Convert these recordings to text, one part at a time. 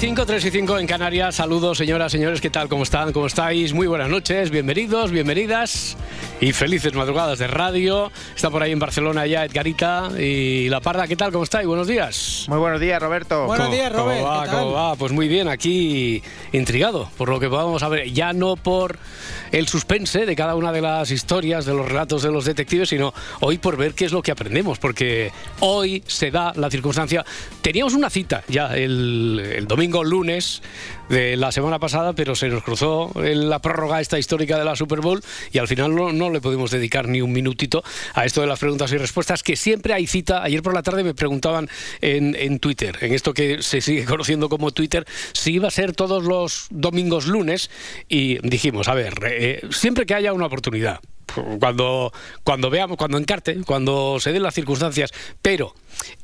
5, 3 y 5 en Canarias. Saludos, señoras, señores, ¿qué tal? ¿Cómo están? ¿Cómo estáis? Muy buenas noches, bienvenidos, bienvenidas y felices madrugadas de radio. Está por ahí en Barcelona ya Edgarita y La Parda. ¿Qué tal? ¿Cómo estáis? Buenos días. Muy buenos días, Roberto. Buenos ¿Cómo- días, Robert. ¿Cómo va? ¿qué tal? ¿Cómo va? Pues muy bien, aquí intrigado por lo que podamos saber. Ya no por el suspense de cada una de las historias, de los relatos de los detectives, sino hoy por ver qué es lo que aprendemos. Porque hoy se da la circunstancia. Teníamos una cita ya el, domingo, lunes de la semana pasada, pero se nos cruzó en la prórroga esta histórica de la Super Bowl y al final no, le pudimos dedicar ni un minutito a esto de las preguntas y respuestas, que siempre hay cita. Ayer por la tarde me preguntaban en Twitter, en esto que se sigue conociendo como Twitter, si iba a ser todos los domingos lunes y dijimos, a ver, eh, siempre que haya una oportunidad. Cuando, cuando veamos, cuando encarte, cuando se den las circunstancias, pero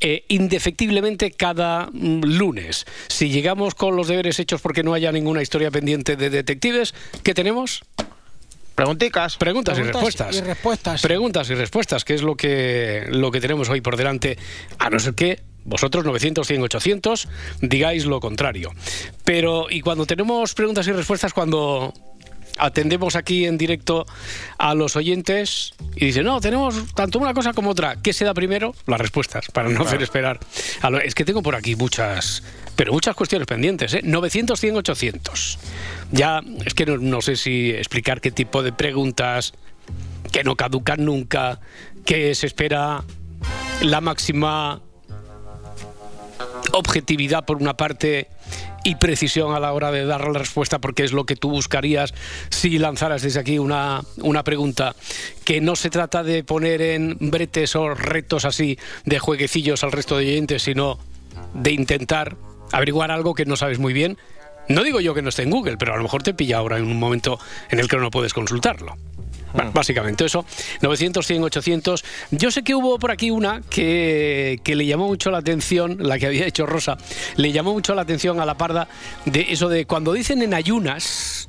eh, indefectiblemente cada mm, lunes, si llegamos con los deberes hechos porque no haya ninguna historia pendiente de detectives, ¿qué tenemos? Pregunticas. Preguntas, y Preguntas respuestas. y respuestas. Preguntas y respuestas, que es lo que, lo que tenemos hoy por delante, a no ser que vosotros, 900, 100, 800, digáis lo contrario. Pero, y cuando tenemos preguntas y respuestas, cuando atendemos aquí en directo a los oyentes y dicen, no, tenemos tanto una cosa como otra, ¿qué se da primero? Las respuestas, para no hacer esperar. a lo- es que tengo por aquí muchas, pero muchas cuestiones pendientes, ¿eh? 900, 100, 800. Ya, es que no, no sé si explicar qué tipo de preguntas que no caducan nunca, que se espera la máxima objetividad por una parte y precisión a la hora de dar la respuesta porque es lo que tú buscarías si lanzaras desde aquí una, una pregunta. Que no se trata de poner en bretes o retos así de jueguecillos al resto de oyentes sino de intentar averiguar algo que no sabes muy bien. No digo yo que no esté en Google pero a lo mejor te pilla ahora en un momento en el que no puedes consultarlo Bueno, Básicamente eso, 900, 100, 800. Yo sé que hubo por aquí una que, que le llamó mucho la atención, la que había hecho Rosa, le llamó mucho la atención a la parda de eso de cuando dicen en ayunas,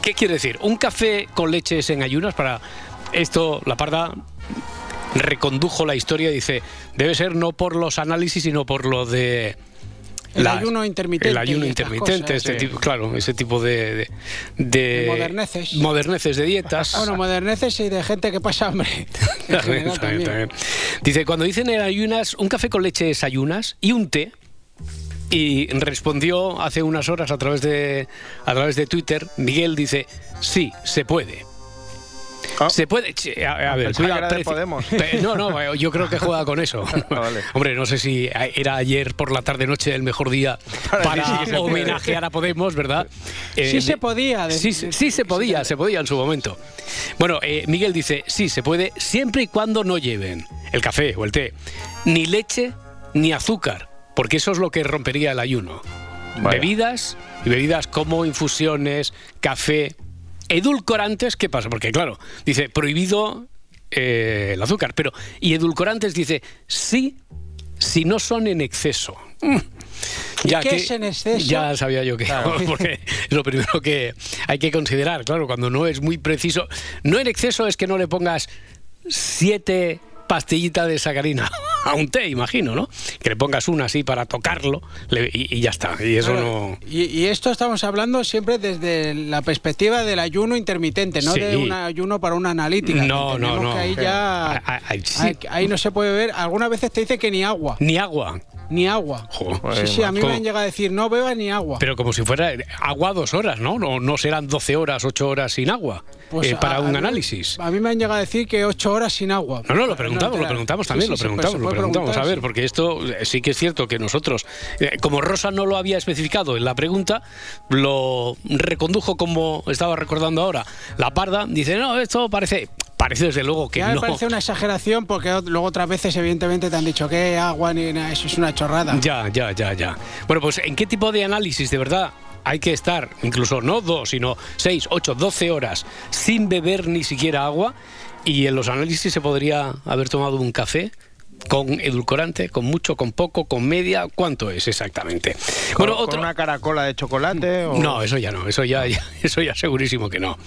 ¿qué quiere decir? ¿Un café con leche es en ayunas? Para esto, la parda recondujo la historia y dice, debe ser no por los análisis, sino por lo de... El ayuno intermitente El ayuno intermitente, cosas, este sí. tipo, claro, ese tipo de... De, de- De moderneces. moderneces de dietas. Bueno, moderneces y de gente que pasa hambre. También, también, también. también. Dice, cuando dicen en ayunas, un café con leche es ayunas y un té. Y respondió hace unas horas a través de a través de Twitter, Miguel dice, sí, se puede. Ah. Se puede. A, a ver, cuidado, Podemos. No, no, eh, yo creo que juega con eso. Vale. Hombre, no sé si era ayer por la tarde noche el mejor día Para sí homenajear a Podemos, ¿verdad? Sí Eh, se podía, de- Sí, sí, sí se podía, se podía en su momento. Bueno, eh, Miguel dice, sí, se puede, siempre y cuando no lleven el café o el té, ni leche ni azúcar, porque eso es lo que rompería el ayuno. Vaya. Bebidas y bebidas como infusiones, café, edulcorantes, ¿qué pasa? Porque claro, dice, prohibido eh, el azúcar, pero y edulcorantes dice, sí, si no son en exceso. Mm. Ya qué que- es en exceso? Ya sabía yo que, porque es lo primero que hay que considerar, claro, cuando no es muy preciso. No en exceso es que no le pongas siete pastillitas de sacarina a un té, imagino, ¿no? Que le pongas una así para tocarlo le- y, y ya está. Y eso no... Y, y esto estamos hablando siempre desde la perspectiva del ayuno intermitente, no Sí. de un ayuno para una analítica. No, no, no. que ahí ya... Ah, ah, ah, sí. ahí, ahí no se puede ver. Algunas veces te dice que ni agua, Ni agua. ni agua. Sí, sí, a mí ¿Cómo? me han llegado a decir, no bebas ni agua. Pero como si fuera agua dos horas, ¿no? No, no serán 12 horas, 8 horas sin agua Pues eh, para a- un análisis. A mí me han llegado a decir que ocho horas sin agua. No, no, lo preguntamos, lo preguntamos también, sí, lo preguntamos, se lo preguntamos. A ver, porque esto eh, sí que es cierto que nosotros, eh, como Rosa no lo había especificado en la pregunta, lo recondujo como estaba recordando ahora. La parda dice, no, esto parece, parece desde luego que Ya me no. parece una exageración porque luego otras veces evidentemente te han dicho que agua ni nada, eso es una chorrada. Ya, ya, ya, ya. Bueno, pues ¿en qué tipo de análisis de verdad hay que estar, incluso no dos, sino seis, ocho, doce horas sin beber ni siquiera agua. Y en los análisis se podría haber tomado un café con edulcorante, con mucho, con poco, con media, ¿cuánto es exactamente? Con, bueno, con una caracola de chocolate o... No, eso ya no, eso ya, ya, eso ya segurísimo que no.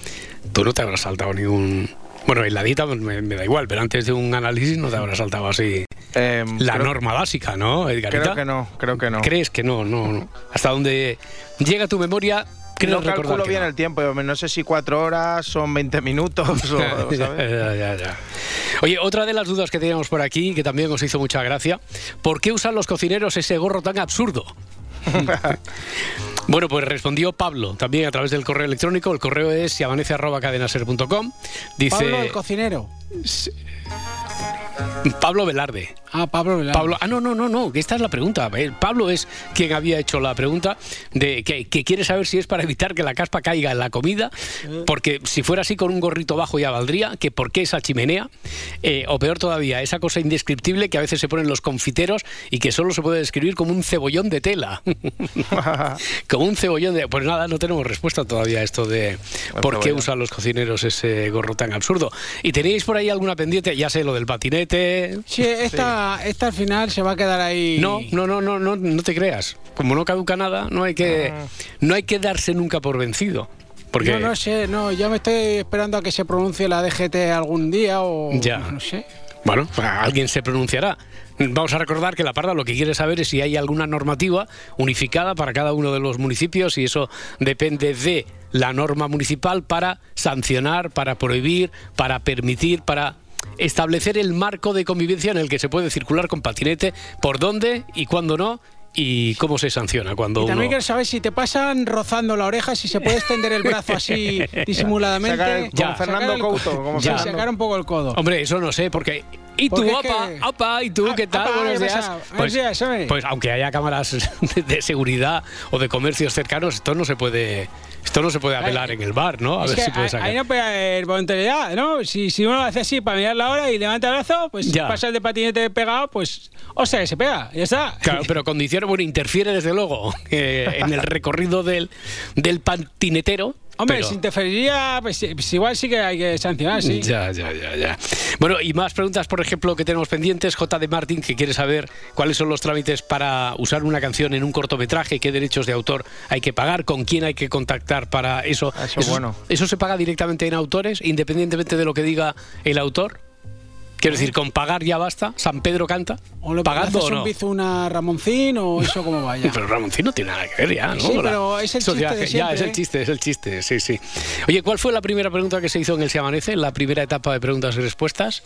Tú no te habrás saltado ningún bueno, en la dieta me, da igual, pero antes de un análisis no te habrás saltado así Em, la creo- norma básica, ¿no, Edgarita? Creo que no, creo que no. ¿Crees que no? No, no. Hasta donde llega tu memoria, crees No calculo bien no. el tiempo, no sé si cuatro horas son 20 minutos o, ¿sabes? Ya, ya, ya. Oye, otra de las dudas que teníamos por aquí, que también os hizo mucha gracia, ¿por qué usan los cocineros ese gorro tan absurdo? Bueno, pues respondió Pablo también a través del correo electrónico. El correo es siamanece.cadenaser.com. Dice Pablo el cocinero. Pablo Velarde. Ah, Pablo Velarde. Pablo, ah, no, no, no, no, que esta es la pregunta. Eh, Pablo es quien había hecho la pregunta de que, que quiere saber si es para evitar que la caspa caiga en la comida, porque si fuera así con un gorrito bajo ya valdría, que por qué esa chimenea, Eh, o peor todavía, esa cosa indescriptible que a veces se ponen los confiteros y que solo se puede describir como un cebollón de tela. como un cebollón de... Pues nada, no tenemos respuesta todavía a esto de por qué usan los cocineros ese gorro tan absurdo. ¿Y tenéis por ahí alguna pendiente? Ya sé, lo del patinete, Sí, esta, esta al final se va a quedar ahí. no, no, no, no, no, no te creas. Como no caduca nada, no hay que, no hay que darse nunca por vencido. Porque No, no sé, no, yo me estoy esperando a que se pronuncie la DGT algún día o Ya. no sé. bueno, alguien se pronunciará. Vamos a recordar que la Parda lo que quiere saber es si hay alguna normativa unificada para cada uno de los municipios y eso depende de la norma municipal para sancionar, para prohibir, para permitir, para establecer el marco de convivencia en el que se puede circular con patinete, por dónde y cuándo no y cómo se sanciona cuando Y también uno... quiero saber si te pasan rozando la oreja, si se puede extender el brazo así disimuladamente. Sacar el- Ya. como Fernando Sacar el co- Couto, como Sí, Fernando. sacar un poco el codo. Hombre, eso no sé, porque... ¿Y tú, opa, que- opa, y tú Ah, qué tal? opa, Buenos ¿qué días. Buenos días, pues aunque haya cámaras de, seguridad o de comercios cercanos, esto no se puede esto no se puede apelar en el bar, ¿no? A ver si puede sacar. ahí no puede haber voluntariedad, ¿no? Si, si uno lo hace así para mirar la hora y levanta el brazo, pues Ya. pasa el de patinete pegado, pues, o sea, que se pega, ya está. Claro, pero condiciona, bueno, interfiere desde luego eh, en el recorrido del, del patinetero. Hombre, pero- si interferiría, pues, pues igual sí que hay que sancionar, sí. Ya, ya, ya, ya. Bueno, y más preguntas, por ejemplo, que tenemos pendientes. J. de Martín, que quiere saber cuáles son los trámites para usar una canción en un cortometraje, qué derechos de autor hay que pagar, con quién hay que contactar para eso. Eso es bueno. ¿Eso se paga directamente en autores, independientemente de lo que diga el autor? Quiero decir, con pagar ya basta. San Pedro canta. O le ¿Pagando o no? un bizu una Ramoncín o eso como vaya. Pero Ramoncín no tiene nada que ver ya, ¿no? Sí, pero es el eso ya- chiste Ya, es el chiste, es el chiste, sí, sí. Oye, ¿cuál fue la primera pregunta que se hizo en el Se Amanece? La primera etapa de preguntas y respuestas.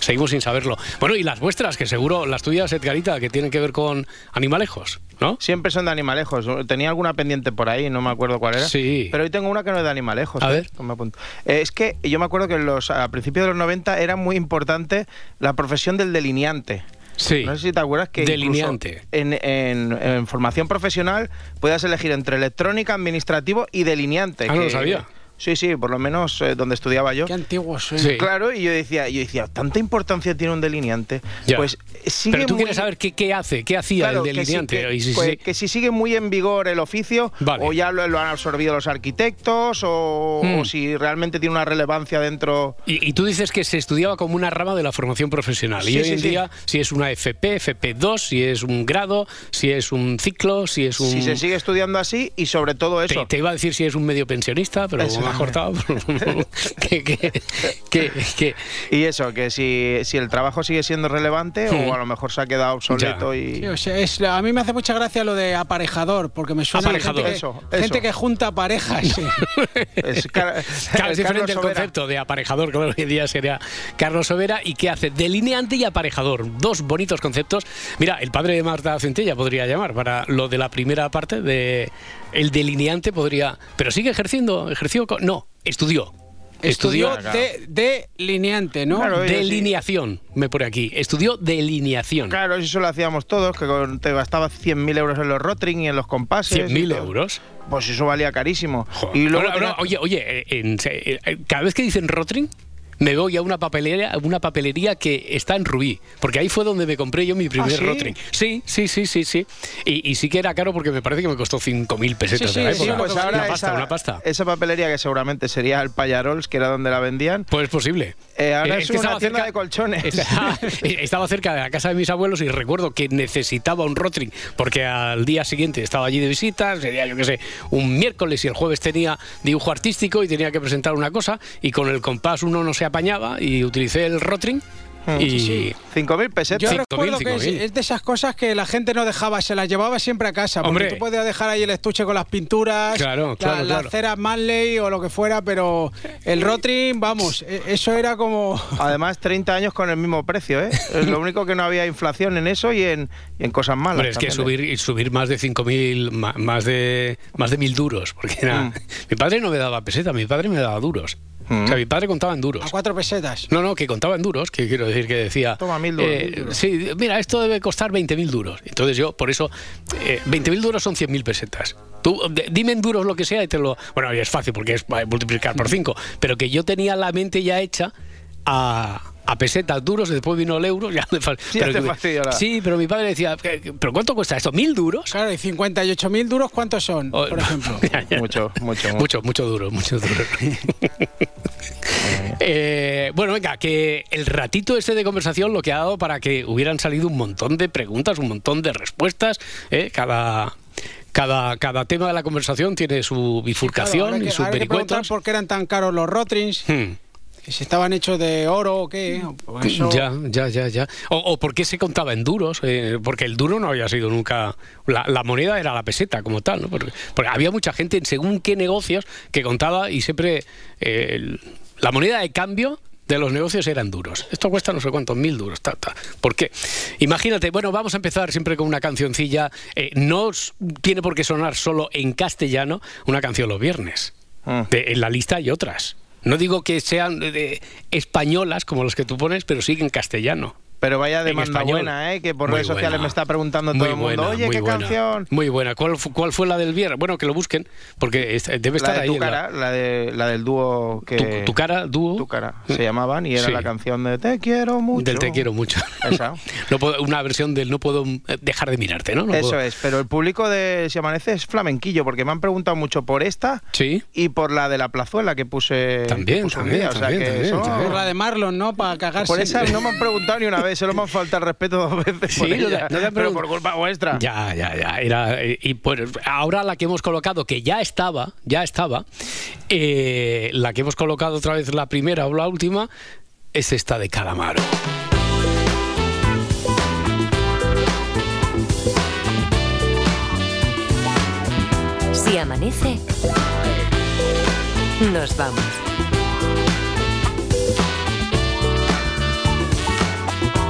Seguimos sin saberlo. Bueno, y las vuestras, que seguro, las tuyas, Edgarita, que tienen que ver con animalejos, ¿no? Siempre son de animalejos. Tenía alguna pendiente por ahí, no me acuerdo cuál era. Sí. Pero hoy tengo una que no es de animalejos. A ¿eh? ver. Toma apunte. Eh, es que yo me acuerdo que los, a principios de los 90 era muy importante la profesión del delineante. Sí. No sé si te acuerdas que Delineante. En, en- en formación profesional puedes elegir entre electrónica, administrativo y delineante. Ah, no lo sabía. Sí, sí, por lo menos eh, donde estudiaba yo. Qué antiguos soy. Sí. Claro, y yo decía, yo decía, tanta importancia tiene un delineante. Ya. Pues sigue Pero tú muy- quieres saber qué, qué hace, qué hacía Claro, el que delineante. que, Y si- pues, si- que si sigue muy en vigor el oficio, Vale. o ya lo, lo han absorbido los arquitectos, o, Mm. o si realmente tiene una relevancia dentro. Y, y tú dices que se estudiaba como una rama de la formación profesional. y Sí, hoy sí, en sí. día, si es una FP, FP2, si es un grado, si es un ciclo, si es un. Si se sigue estudiando así, y sobre todo Te, eso. te iba a decir si es un medio pensionista, pero Eso. Me has cortado. que, que, que, que- Y eso, que si, si el trabajo sigue siendo relevante, o a lo mejor se ha quedado obsoleto Ya. y. Sí, o sea, es- a mí me hace mucha gracia lo de aparejador, porque me suena Aparejador. gente, que, Eso, gente que junta parejas. sí. Es car- Claro, es diferente Carlos el Sobera. concepto de aparejador, que hoy en día sería Carlos Sobera, y que hace delineante y aparejador. Dos bonitos conceptos. Mira, el padre de Marta Centella podría llamar para lo de la primera parte de el delineante podría, pero sigue ejerciendo, ejerció, no, estudió. Estudió de, delineante, ¿no? Claro, oye, sí. delineación, me pone aquí. Estudió delineación. Claro, eso lo hacíamos todos, que te gastabas 100.000 euros en los rotring y en los compases. y 100.000 todo. euros. Pues eso valía carísimo. Joder. Y luego oye, oye, eh, en- eh, eh, cada vez que dicen Rotring, me voy a una papelería, una papelería que está en Rubí, porque ahí fue donde me compré yo mi primer ¿Ah, sí? Rotring. Sí, sí, sí, sí, sí. Y, y sí que era caro porque me parece que me costó 5.000 pesetas Sí, de la sí, época. pues ahora una pasta, esa, una pasta. esa papelería que seguramente sería el Payarols, que era donde la vendían, Pues es posible. eh, ahora Eh, es, que una tienda cerca- de colchones. Estaba, estaba cerca de la casa de mis abuelos y recuerdo que necesitaba un Rotring porque al día siguiente estaba allí de visita, sería yo que sé, un miércoles y el jueves tenía dibujo artístico y tenía que presentar una cosa y con el compás uno no se apañaba y utilicé el Rotring y 5.000 pesetas. Yo Cinco recuerdo mil, que cinco es, mil. es de esas cosas que la gente no dejaba, se las llevaba siempre a casa. Porque Hombre. tú podías dejar ahí el estuche con las pinturas, Claro, la- claro, las claro. ceras Manley o lo que fuera, pero el Rotring, vamos, e- eso era como... Además, 30 años con el mismo precio, ¿eh? Es lo único que no había inflación en eso y en, y en cosas malas. Hombre, es que también, ¿eh? subir, subir más de 5.000, ma- más de más de mil duros, porque era, Mm. mi padre no me daba peseta, mi padre me daba duros. Mm. O sea, mi padre contaba en duros. A cuatro pesetas. No, no, que contaba en duros, que quiero decir que decía... Toma, mil duros, eh, mil duros. Sí, mira, esto debe costar 20.000 duros. Entonces yo, por eso, eh, 20.000 duros son 100.000 pesetas. Tú, de- dime en duros lo que sea y te lo... Bueno, y es fácil porque es eh, multiplicar por 5, pero que yo tenía la mente ya hecha a... A pesetas duros, después vino el euro, ya me Ya pero la- Sí, pero mi padre decía, ¿qué- ¿pero cuánto cuesta esto? ¿Mil duros? Claro, y 58 mil duros, ¿cuántos son, Oh, por ejemplo? ya, ya. Mucho, mucho, mucho. Mucho, mucho duro, mucho duro. Eh, bueno, venga, que el ratito este de conversación lo que ha dado para que hubieran salido un montón de preguntas, un montón de respuestas. ¿eh? Cada, cada, cada tema de la conversación tiene su Claro, bifurcación hay y sus vericuetos. por qué eran tan caros los Rotrings, Hmm. Si estaban hechos de oro o qué. pues eso- Ya, ya, ya, ya. O, o por qué se contaba en duros, eh, porque el duro no había sido nunca. La, la moneda era la peseta como tal, ¿no? Porque, porque había mucha gente en según qué negocios que contaba y siempre eh, el- la moneda de cambio de los negocios eran duros. Esto cuesta no sé cuántos mil duros. Ta, ta. ¿Por qué? Imagínate, bueno, vamos a empezar siempre con una cancioncilla. eh, no tiene por qué sonar solo en castellano una canción los viernes. Mm. De- en la lista hay otras. No digo que sean de- de españolas como los que tú pones, pero sí en castellano. Pero vaya demanda buena, ¿eh? Que por Muy redes sociales buena. me está preguntando Muy todo el mundo, buena, oye, ¿qué buena. canción? Muy buena. ¿Cuál, fu- cuál fue la del viernes? Bueno, que lo busquen, porque debe estar La de ahí. tu la- cara, la, de, la del dúo que... tu, tu cara, dúo. Tu cara, se llamaban y era Sí. la canción de Te quiero mucho. Del te quiero mucho. Esa. No puedo- una versión del no puedo eh, dejar de mirarte, ¿no? No Eso puedo- es, pero el público de Si Amanece es flamenquillo, porque me han preguntado mucho por esta Sí. y por la de la plazuela que puse, También, que puse un también. O sea también, que también, eso- también. Por la de Marlon, ¿no? Para cagarse. Por esa no me han preguntado ni una vez, solo me han faltado el respeto dos veces. Sí, por ella, no te pero por culpa vuestra. Ya, ya, ya. Era, y pues ahora la que hemos colocado, que ya estaba, ya estaba, eh, la que hemos colocado otra vez la primera o la última, es esta de Calamaro. Si amanece, nos vamos.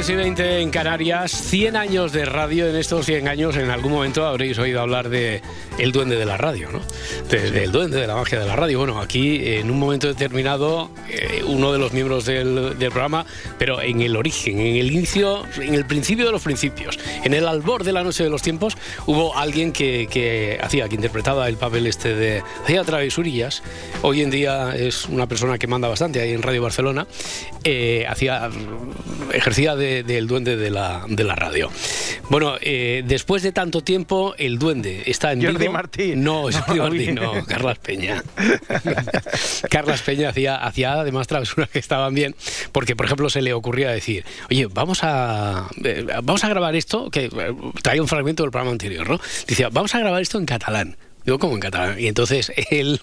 3 y 20 en Canarias, 100 años de radio. En estos 100 años, en algún momento habréis oído hablar de el duende de la radio, ¿no? De- del duende de la magia de la radio. Bueno, aquí en un momento determinado, eh, uno de los miembros del, del programa, pero en el origen, en el inicio, en el principio de los principios, en el albor de la noche de los tiempos, hubo alguien que, que hacía, que interpretaba el papel este de. hacía travesurillas. Hoy en día es una persona que manda bastante ahí en Radio Barcelona. eh, hacía ejercía de- del duende de la, de la radio. Bueno, eh, después de tanto tiempo, el duende está en Jordi Vigo. Martí. No, Jordi Martí, no, Carlas Peña. Carlas Peña hacía, hacía además travesuras que estaban bien, porque por ejemplo se le ocurría decir, oye, vamos a, eh, vamos a grabar esto, que eh, traía un fragmento del programa anterior, ¿no? Decía, vamos a grabar esto en catalán. Digo, como en catalán. Y entonces él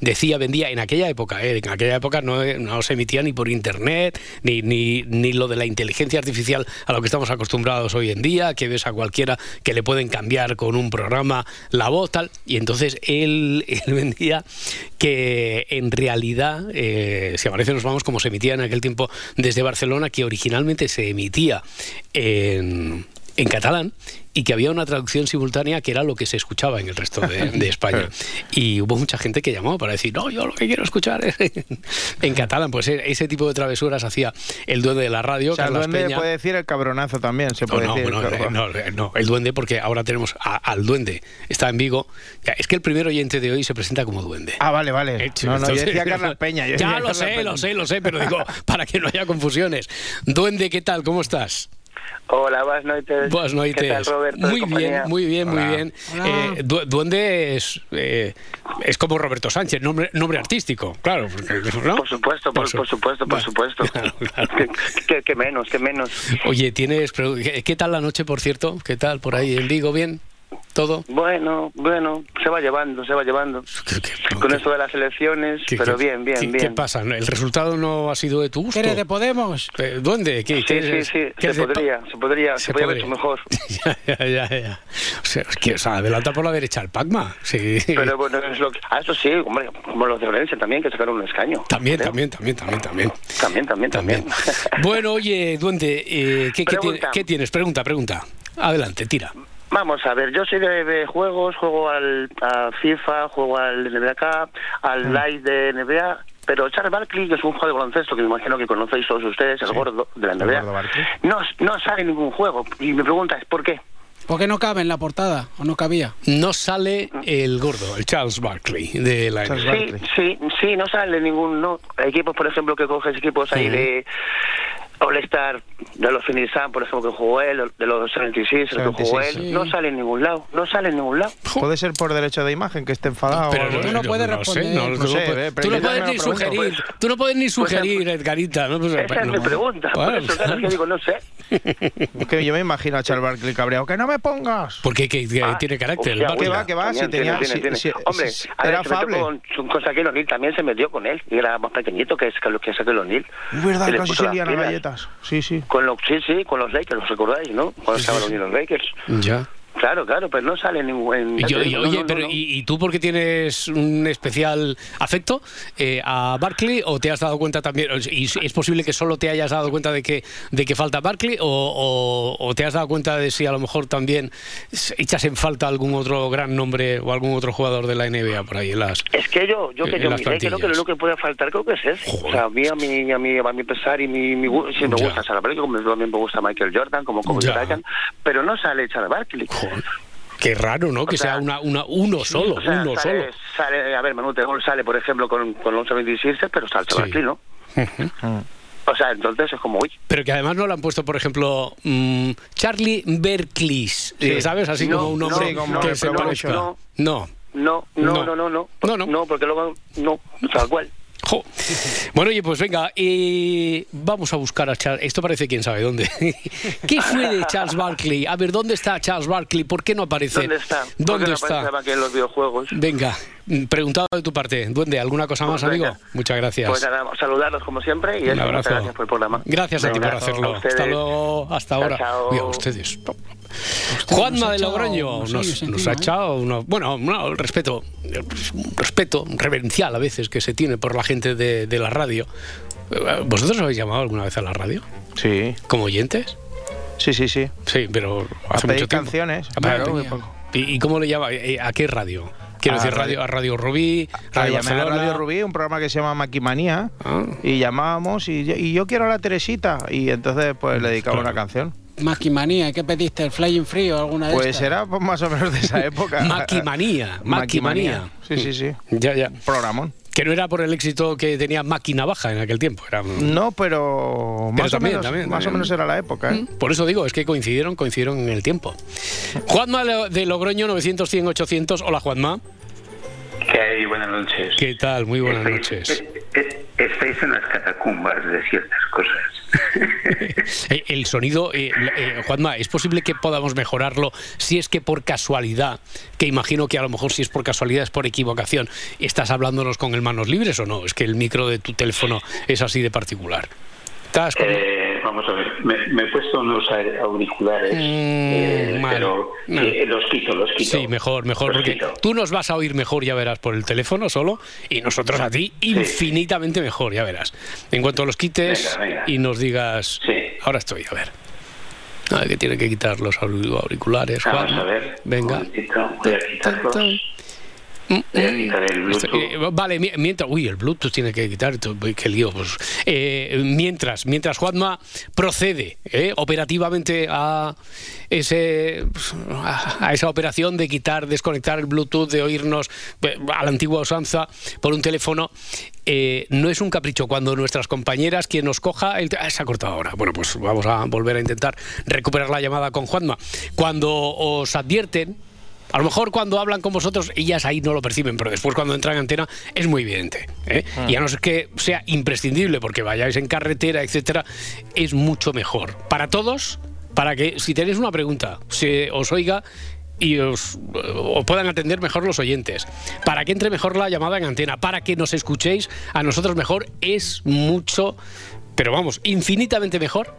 decía, vendía en aquella época, ¿eh? en aquella época no, no se emitía ni por internet, ni, ni, ni lo de la inteligencia artificial a lo que estamos acostumbrados hoy en día, que ves a cualquiera que le pueden cambiar con un programa la voz, tal. Y entonces él, él vendía que en realidad, eh, si aparece nos vamos, como se emitía en aquel tiempo desde Barcelona, que originalmente se emitía en en catalán y que había una traducción simultánea que era lo que se escuchaba en el resto de, de España. Y hubo mucha gente que llamó para decir, no, yo lo que quiero escuchar es en, en catalán. Pues e- ese tipo de travesuras hacía el duende de la radio, O sea, el duende Peña. puede decir el cabronazo también, se No, puede no, decir. eh, no, eh, no, el duende, porque ahora tenemos a- al duende. Está en Vigo. Es que el primer oyente de hoy se presenta como duende. Ah, vale, vale. Hecho, No, no, yo decía Carlas Peña. yo ya decía lo sé, Peña. lo sé, lo sé, pero digo, para que no haya confusiones. Duende, ¿qué tal? ¿Cómo estás? Hola, buenas noches. Buenas ¿Qué tal. Roberto? Muy bien, muy bien, muy bien. Hola. Eh, du- duende es, eh, es como Roberto Sánchez, nombre, nombre artístico, claro. porque, ¿no? Por supuesto, por, su- por supuesto, por supuesto. claro, claro. ¿Qué, qué- qué menos, qué menos. Oye, tienes. pero, ¿qué, qué tal la noche, por cierto? ¿Qué tal por ahí en Vigo? ¿Bien? ¿Todo? Bueno, bueno, se va llevando, se va llevando. ¿Qué- qué- Con qué- esto de las elecciones, qué- pero qué- bien, bien, qué- bien. ¿Qué pasa? ¿El resultado no ha sido de tu gusto? ¿Qué eres de Podemos? Eh, ¿Duende? ¿Qué, Sí, qué sí, sí, se podría, se podría, se, podría haber hecho mejor. ya, ya, ya, ya. O sea, es que, o sea, adelanta por la derecha el Pacma. Sí. Pero bueno, es lo que... Ah, eso sí, hombre, como los de Orense también, que sacaron un escaño. También, también, también, también, también. También, también, también. Bueno, oye, Duende, eh, ¿qué, qué Pregunta. tiene- qué tienes? Pregunta, pregunta. Adelante, tira. Vamos a ver, yo soy de, de juegos, juego al a FIFA, juego al NBA Cup, al Live de NBA, pero Charles Barkley, que es un juego de baloncesto que me imagino que conocéis todos ustedes, el gordo de la NBA, no, no sale ningún juego. Y mi pregunta es, ¿por qué? ¿Por qué no cabe en la portada? ¿O no cabía? No sale el gordo, el Charles Barkley de la NBA. Sí, sí, sí, no sale ningún... No. Equipos, por ejemplo, que coges equipos ahí Ujú. de All-Star, de los Phoenix por ejemplo, que jugó él, de los 76, el que jugó 76, él, sí. no sale en ningún lado, no sale en ningún lado. Puede ser por derecho de imagen, que esté enfadado. Pero tú no puedes responder. tú, no puedes- ni pregunto, sugerir, pues. tú no puedes ni Pues, sugerir, pues, Edgarita. ¿no? Pues, Esa es no. mi pregunta, por eso, claro, que digo, no sé. Es que yo me imagino a Charles Barkley cabreado. ¡Que no me pongas! Porque que, que Ah, tiene carácter. ¿Qué va, qué va? También Si tenía- tiene, si- tiene, si- tiene. Hombre, si- a ver, era se metió afable. con, con Shaquille O'Neal, también se metió con él, y era más pequeñito que, que, lo que Shaquille O'Neal. Es verdad, casi se las lían a Sí, sí. Con los, sí, sí, con los Lakers, ¿os recordáis, no? Cuando estaban los los Lakers. Ya. Claro, claro, pero no sale ningún... yo- no, oye, no, pero no. ¿y, y tú por qué tienes un especial afecto eh, a Barkley o te has dado cuenta también, y es posible que solo te hayas dado cuenta de que, de que falta Barkley o, o- o te has dado cuenta de si a lo mejor también echas en falta algún otro gran nombre o algún otro jugador de la NBA por ahí en las... Es que yo, yo que yo miré, creo que lo que puede faltar creo que es ese. Joder. O sea, a mí, a mí, a mí, a mi pesar y mi, mi sí me Ya. gusta Charles Barkley, como también me gusta Michael Jordan, como Ya. Bryant, pero no sale Charles Barkley. Joder, qué raro, ¿no? Que sea, sea una, una, uno solo, O sea, uno sale, solo. sale, a ver, Manu Tegol sale, por ejemplo, con, con los 26, pero sale Sí. Barkley, ¿no? O sea, entonces es como, uy, Pero que además no le han puesto, por ejemplo, mm, Charlie Berkeley, eh, ¿sabes? Así No, como un no, nombre Sí, como que se parezca. No. no, no, No. no, no, no, No, no. no, porque luego, no, tal cual. Jo. Bueno, oye, pues venga, eh, vamos a buscar a Charles. Esto parece quién sabe dónde. ¿Qué fue de Charles Barkley? A ver, ¿dónde está Charles Barkley? ¿Por qué no aparece? ¿Dónde está? ¿Por qué ¿Dónde no está? aparece aquí en los videojuegos? Venga, mm, preguntado de tu parte. Duende, ¿alguna cosa más, Pues amigo? venga. Muchas gracias. Pues nada, saludarlos como siempre y Un abrazo. muchas gracias por el programa. Gracias a ti por hacerlo. Hasta luego, hasta Chao, ahora. chao. Uy, a ustedes. Juanma de Logroño nos, ha ¿eh? echado unos, bueno, no, el respeto, un respeto reverencial a veces que se tiene por la gente de, de la radio. ¿Vosotros habéis llamado alguna vez a la radio? Sí, ¿Como oyentes? sí, sí, sí. Sí, pero A hace pedir mucho tiempo. canciones. A pedir- Claro, ¿Y, y cómo le llama? Eh, ¿A qué radio? Quiero A decir, radio, Radio- a Radio Rubí, Ah, Radio a Barcelona. Radio Rubí, un programa que se llama Maquimanía, Ah. y llamábamos y, yo- y yo quiero a la Teresita, y entonces pues le dedicaba Claro. una canción. Maquimanía, ¿qué pediste? ¿El Flying Free o alguna de Pues estas? era pues, más o menos de esa época. Maquimanía, Maquimanía. Sí, sí, sí. Ya, ya. Programón. Que no era por el éxito que tenía Máquina Baja en aquel tiempo. Era, No, pero más, también, o, menos, también, más o menos era la época. ¿eh? Por eso digo, es que coincidieron, coincidieron en el tiempo. Juanma de Logroño, 900, 100, 800. Hola, Juanma. ¿Qué hay? Buenas noches. ¿Qué tal? Muy buenas Estáis- noches. eh, eh, Estáis en las catacumbas de ciertas cosas. El sonido, eh, eh, Juanma, ¿es posible que podamos mejorarlo si es que por casualidad, que imagino que a lo mejor si es por casualidad, es por equivocación, estás hablándonos con el manos libres o no? Es que el micro de tu teléfono es así de particular. ¿Estás con- Eh, vamos a ver, me, me he puesto unos auriculares, eh, vale. pero Mm. eh, los quito, los quito. Sí, mejor, mejor, Los porque quito. tú nos vas a oír mejor, ya verás, por el teléfono solo, y nosotros a ti infinitamente mejor, ya verás. En cuanto los quites Venga, venga. y nos digas, Sí. ahora estoy, a ver. Ah, que tiene que quitar los auric- auriculares. Vamos Juan. a ver. Venga. Un momentito, voy a quitarlos. Mm, Voy a quitar el Esto- Bluetooth. eh, vale, mi- mientras. Uy, el Bluetooth tiene que quitar. Qué lío. Pues, eh, mientras, mientras Juanma procede eh, operativamente a, ese, pues, a esa operación de quitar, desconectar el Bluetooth, de oírnos eh, a la antigua usanza por un teléfono, eh, no es un capricho. Cuando nuestras compañeras, quien nos coja, el ah, se ha cortado ahora. Bueno, pues vamos a volver a intentar recuperar la llamada con Juanma. Cuando os advierten a lo mejor cuando hablan con vosotros, ellas ahí no lo perciben, pero después cuando entran en antena es muy evidente. ¿eh? Y a no ser que sea imprescindible porque vayáis en carretera, etcétera, es mucho mejor. Para todos, para que si tenéis una pregunta, se os oiga y os, os puedan atender mejor los oyentes, para que entre mejor la llamada en antena, para que nos escuchéis a nosotros mejor, es mucho, pero vamos, infinitamente mejor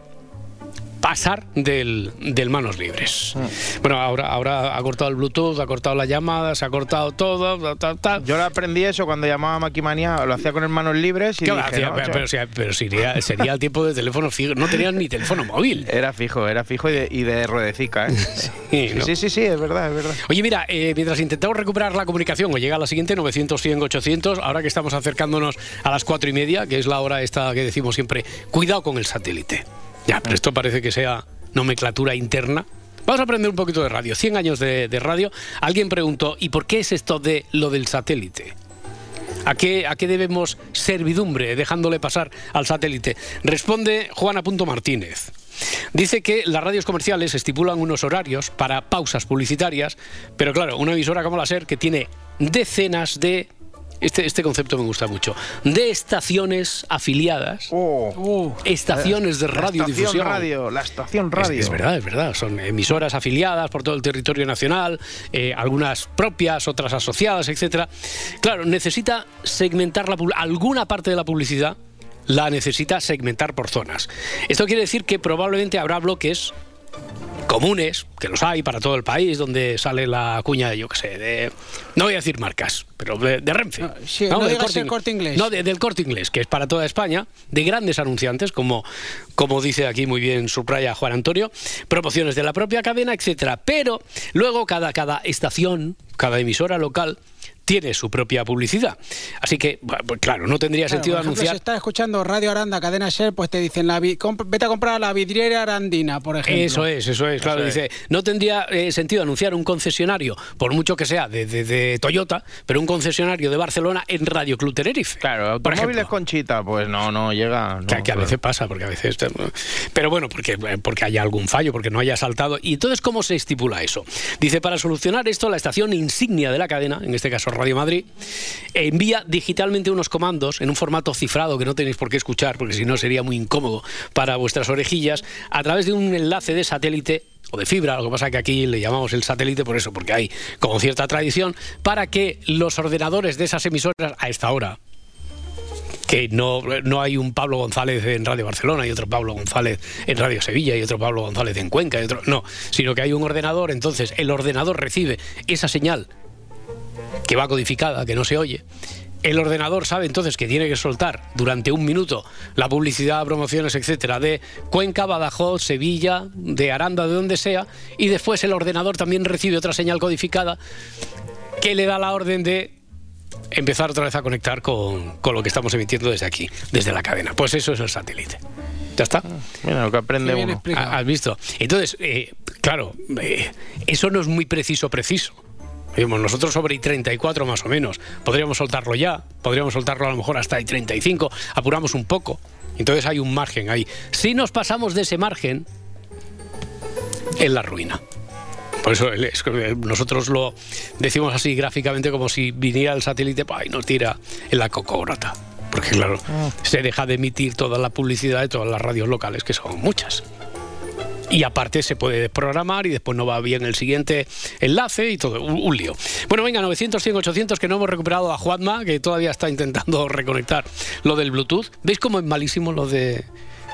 pasar del, del manos libres. Bueno, ahora, ahora ha cortado el Bluetooth, ha cortado la llamada, se ha cortado todo. ta, ta, ta. Yo le aprendí eso cuando llamaba a Maquimanía, lo hacía con las manos libres y ¿Qué dije, hacía? no, pero, sería, sería el tiempo de teléfono fijo. No tenían ni teléfono móvil. Era fijo, era fijo y de, y de ruedecica, ¿eh? Sí, ¿no? sí, sí, sí, es verdad, es verdad. Oye, mira, eh, mientras intentamos recuperar la comunicación, o llega la siguiente, 900, 100, 800, ahora que estamos acercándonos a las cuatro y media, que es la hora esta que decimos siempre, cuidado con el satélite. Ya, pero esto parece que sea nomenclatura interna. Vamos a aprender un poquito de radio. 100 años de, radio. Alguien preguntó, ¿y por qué es esto de lo del satélite? ¿A qué, ¿A qué debemos servidumbre dejándole pasar al satélite? Responde Juana Punto Martínez. Dice que las radios comerciales estipulan unos horarios para pausas publicitarias, pero claro, una emisora como la SER que tiene decenas de... Este, este concepto me gusta mucho. De estaciones afiliadas, Oh, Uh, estaciones de la radiodifusión. estación radio, la estación Es- radio. Es, verdad, es verdad. Son emisoras afiliadas por todo el territorio nacional, eh, algunas propias, otras asociadas, etcétera. Claro, necesita segmentar la alguna parte de la publicidad la necesita segmentar por zonas. Esto quiere decir que probablemente habrá bloques comunes, que los hay para todo el país, donde sale la cuña, yo qué sé, de... No voy a decir marcas, pero de, de Renfe. Ah, sí, no del Corte Inglés. No, de- del corte inglés, que es para toda España, de grandes anunciantes, como, como dice aquí muy bien subraya Juan Antonio, promociones de la propia cadena, etcétera. Pero luego cada, cada estación, cada emisora local tiene su propia publicidad. Así que, pues claro, no tendría claro, sentido por ejemplo, anunciar. Si estás escuchando Radio Aranda, cadena Ser, pues te dicen, la vete a comprar la vidriera arandina, por ejemplo. Eso es, eso es, claro. Dice, no tendría eh, sentido anunciar un concesionario, por mucho que sea de, de- de Toyota, pero un concesionario de Barcelona en Radio Club Tenerife. Claro, por automóviles ejemplo. Conchita, pues no, no llega. no, Que, que a veces pasa, porque a veces... Pero bueno, porque, porque haya algún fallo, porque no haya saltado. ¿Y entonces cómo se estipula eso? Dice, para solucionar esto, la estación insignia de la cadena, en este caso Radio Madrid, envía digitalmente unos comandos en un formato cifrado que no tenéis por qué escuchar, porque si no sería muy incómodo para vuestras orejillas, a través de un enlace de satélite o de fibra, lo que pasa que aquí le llamamos el satélite por eso, porque hay como cierta tradición, para que los ordenadores de esas emisoras a esta hora, que no, no hay un Pablo González en Radio Barcelona y otro Pablo González en Radio Sevilla y otro Pablo González en Cuenca y otro no, sino que hay un ordenador, entonces el ordenador recibe esa señal que va codificada, que no se oye, El ordenador sabe entonces que tiene que soltar durante un minuto la publicidad, promociones, etcétera, de Cuenca, Badajoz, Sevilla, de Aranda, de donde sea, y después el ordenador también recibe otra señal codificada que le da la orden de empezar otra vez a conectar con, con lo que estamos emitiendo desde aquí, desde la cadena. Pues eso es el satélite. ¿Ya está? Mira lo que aprende uno. ¿Has visto? Entonces, eh, claro, eh, eso no es muy preciso, preciso. Nosotros sobre I-34 más o menos. Podríamos soltarlo ya, podríamos soltarlo a lo mejor hasta I-35, apuramos un poco. Entonces hay un margen ahí. Si nos pasamos de ese margen, es la ruina. Por eso nosotros lo decimos así gráficamente como si viniera el satélite y nos tira en la cocorota. Porque claro, se deja de emitir toda la publicidad de todas las radios locales, que son muchas. Y aparte se puede desprogramar y después no va bien el siguiente enlace y todo, un, un lío. Bueno, venga, 900, 100, 800, que no hemos recuperado a Juanma, que todavía está intentando reconectar lo del Bluetooth. ¿Veis cómo es malísimo lo de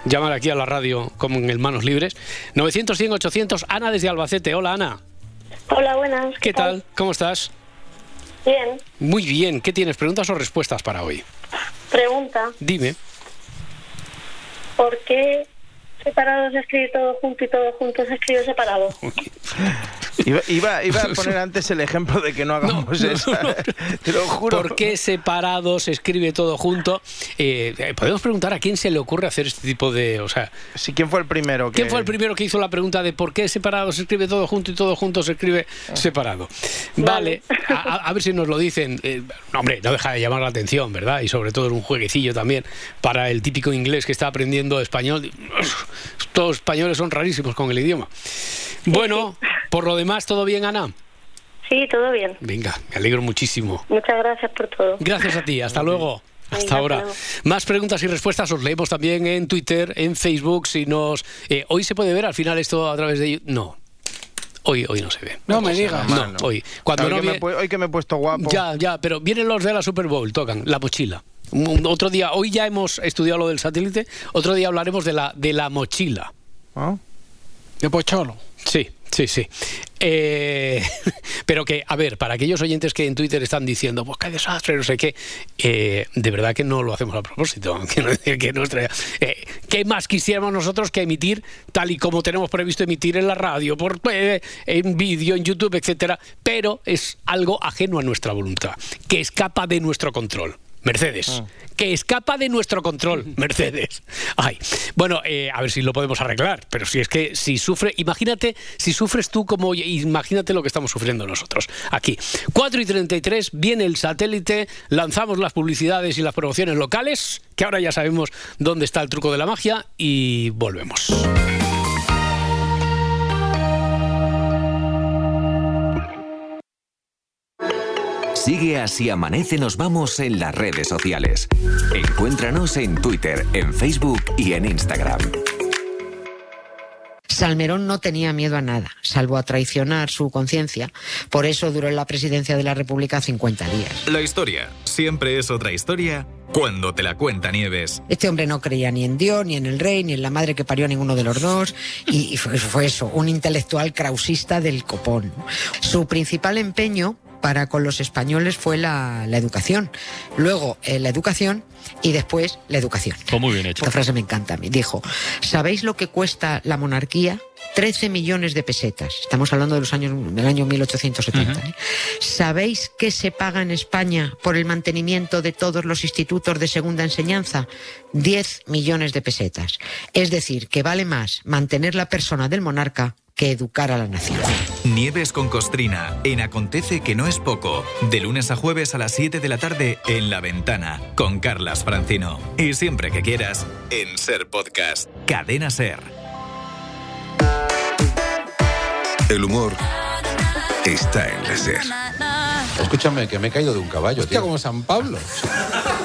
llamar aquí a la radio como en el Manos Libres? 900, 100, 800, Ana desde Albacete. Hola, Ana. Hola, buenas. ¿Qué tal? ¿Cómo estás? Bien. Muy bien. ¿Qué tienes? ¿Preguntas o respuestas para hoy? Pregunta, Dime. ¿por qué separado se escribe todo junto y todo junto se escribe separado? Iba, iba, iba a poner antes el ejemplo de que no hagamos no, eso. no. Te lo juro. ¿Por qué separado se escribe todo junto? Eh, eh, podemos preguntar a quién se le ocurre hacer este tipo de... O sea, Sí, ¿Quién fue el primero? que- ¿quién fue el primero que hizo la pregunta de por qué separado se escribe todo junto y todo junto se escribe separado? Vale, a, a- a ver si nos lo dicen. Eh, no, hombre, no deja de llamar la atención, ¿verdad? Y sobre todo es un jueguecillo también para el típico inglés que está aprendiendo español. Todos los españoles son rarísimos con el idioma. Bueno, por lo demás, ¿todo bien, Ana? Sí, todo bien. Venga, me alegro muchísimo. Muchas gracias por todo. Gracias a ti, hasta luego. Hasta ahora. Más preguntas y respuestas os leemos también en Twitter, en Facebook. Si nos eh, hoy se puede ver al final esto a través de no. Hoy hoy no se ve. No me digas. No, hoy cuando hoy, no que me, he pu- hoy que me he puesto guapo. ya ya, pero vienen los de la Super Bowl, tocan la mochila. Otro día, hoy ya hemos estudiado lo del satélite. Otro día hablaremos de la de la mochila. ¿no? De Pocholo. Sí, sí, sí. Eh, pero que, a ver, para aquellos oyentes que en Twitter están diciendo, pues qué desastre, no sé qué, eh, de verdad que no lo hacemos a propósito. Decir que nuestra, eh, ¿Qué más quisiéramos nosotros que emitir tal y como tenemos previsto emitir en la radio, por, eh, en vídeo, en YouTube, etcétera? Pero es algo ajeno a nuestra voluntad, que escapa de nuestro control. Mercedes, que escapa de nuestro control, Mercedes. Ay, bueno, eh, a ver si lo podemos arreglar, pero si es que si sufre, imagínate, si sufres tú como imagínate lo que estamos sufriendo nosotros aquí. 4 y 33, viene el satélite, lanzamos las publicidades y las promociones locales, que ahora ya sabemos dónde está el truco de la magia, y volvemos. Sigue así amanece, nos vamos en las redes sociales. Encuéntranos en Twitter, en Facebook y en Instagram. Salmerón no tenía miedo a nada, salvo a traicionar su conciencia. Por eso duró en la presidencia de la República 50 días. La historia siempre es otra historia cuando te la cuenta Nieves. Este hombre no creía ni en Dios, ni en el rey, ni en la madre que parió a ninguno de los dos. Y, y fue, fue eso, un intelectual krausista del copón. Su principal empeño para con los españoles fue la, la educación. Luego eh, la educación y después la educación. Fue muy bien hecho. Esta frase me encanta a mí. Dijo, ¿sabéis lo que cuesta la monarquía? 13 millones de pesetas. Estamos hablando de los años, del año 1870. ¿eh? ¿Sabéis qué se paga en España por el mantenimiento de todos los institutos de segunda enseñanza? 10 millones de pesetas. Es decir, que vale más mantener la persona del monarca que educar a la nación. Nieves con Costrina, en Acontece que no es poco, de lunes a jueves a las 7 de la tarde en La Ventana, con Carlas Francino. Y siempre que quieras, en Ser Podcast, Cadena Ser. El humor está en la SER. Escúchame, que me he caído de un caballo, tío. como San Pablo.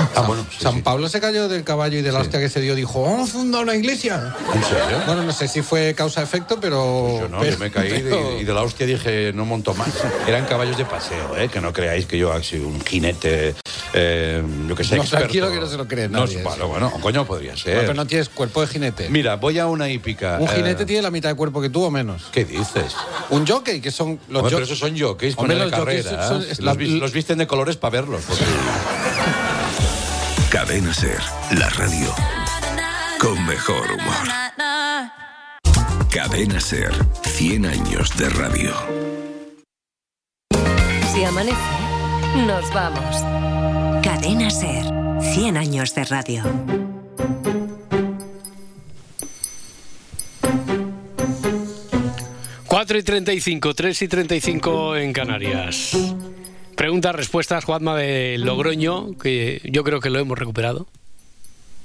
Ah, bueno, San Pablo se cayó del caballo y de la hostia que se dio, dijo, vamos a fundar una iglesia. ¿En serio? Bueno, no sé si fue causa-efecto, pero... Yo no, pero- yo me caí pero- y de la hostia dije, no monto más. Eran caballos de paseo, ¿eh? que no creáis que yo soy un jinete, eh, yo que sé, No, experto. tranquilo que no se lo cree No, nadie, bueno, bueno, coño, podría No, ser. pero no tienes cuerpo de jinete. Mira, voy a una hípica. Un eh, jinete tiene la mitad de cuerpo que tú o menos. ¿Qué dices? Un jockey, que son los Hombre, pero esos son jockeys con Hombre, los jockeys carrera. son- ¿eh? los, los visten de colores para verlos. porque- Cadena Ser, la radio con mejor humor. Cadena Ser, 100 años de radio. Si amanece, nos vamos. Cadena Ser. 100 años de radio. Cuatro y 35, 3 y 35 en Canarias. Preguntas, respuestas, Juanma de Logroño, que yo creo que lo hemos recuperado.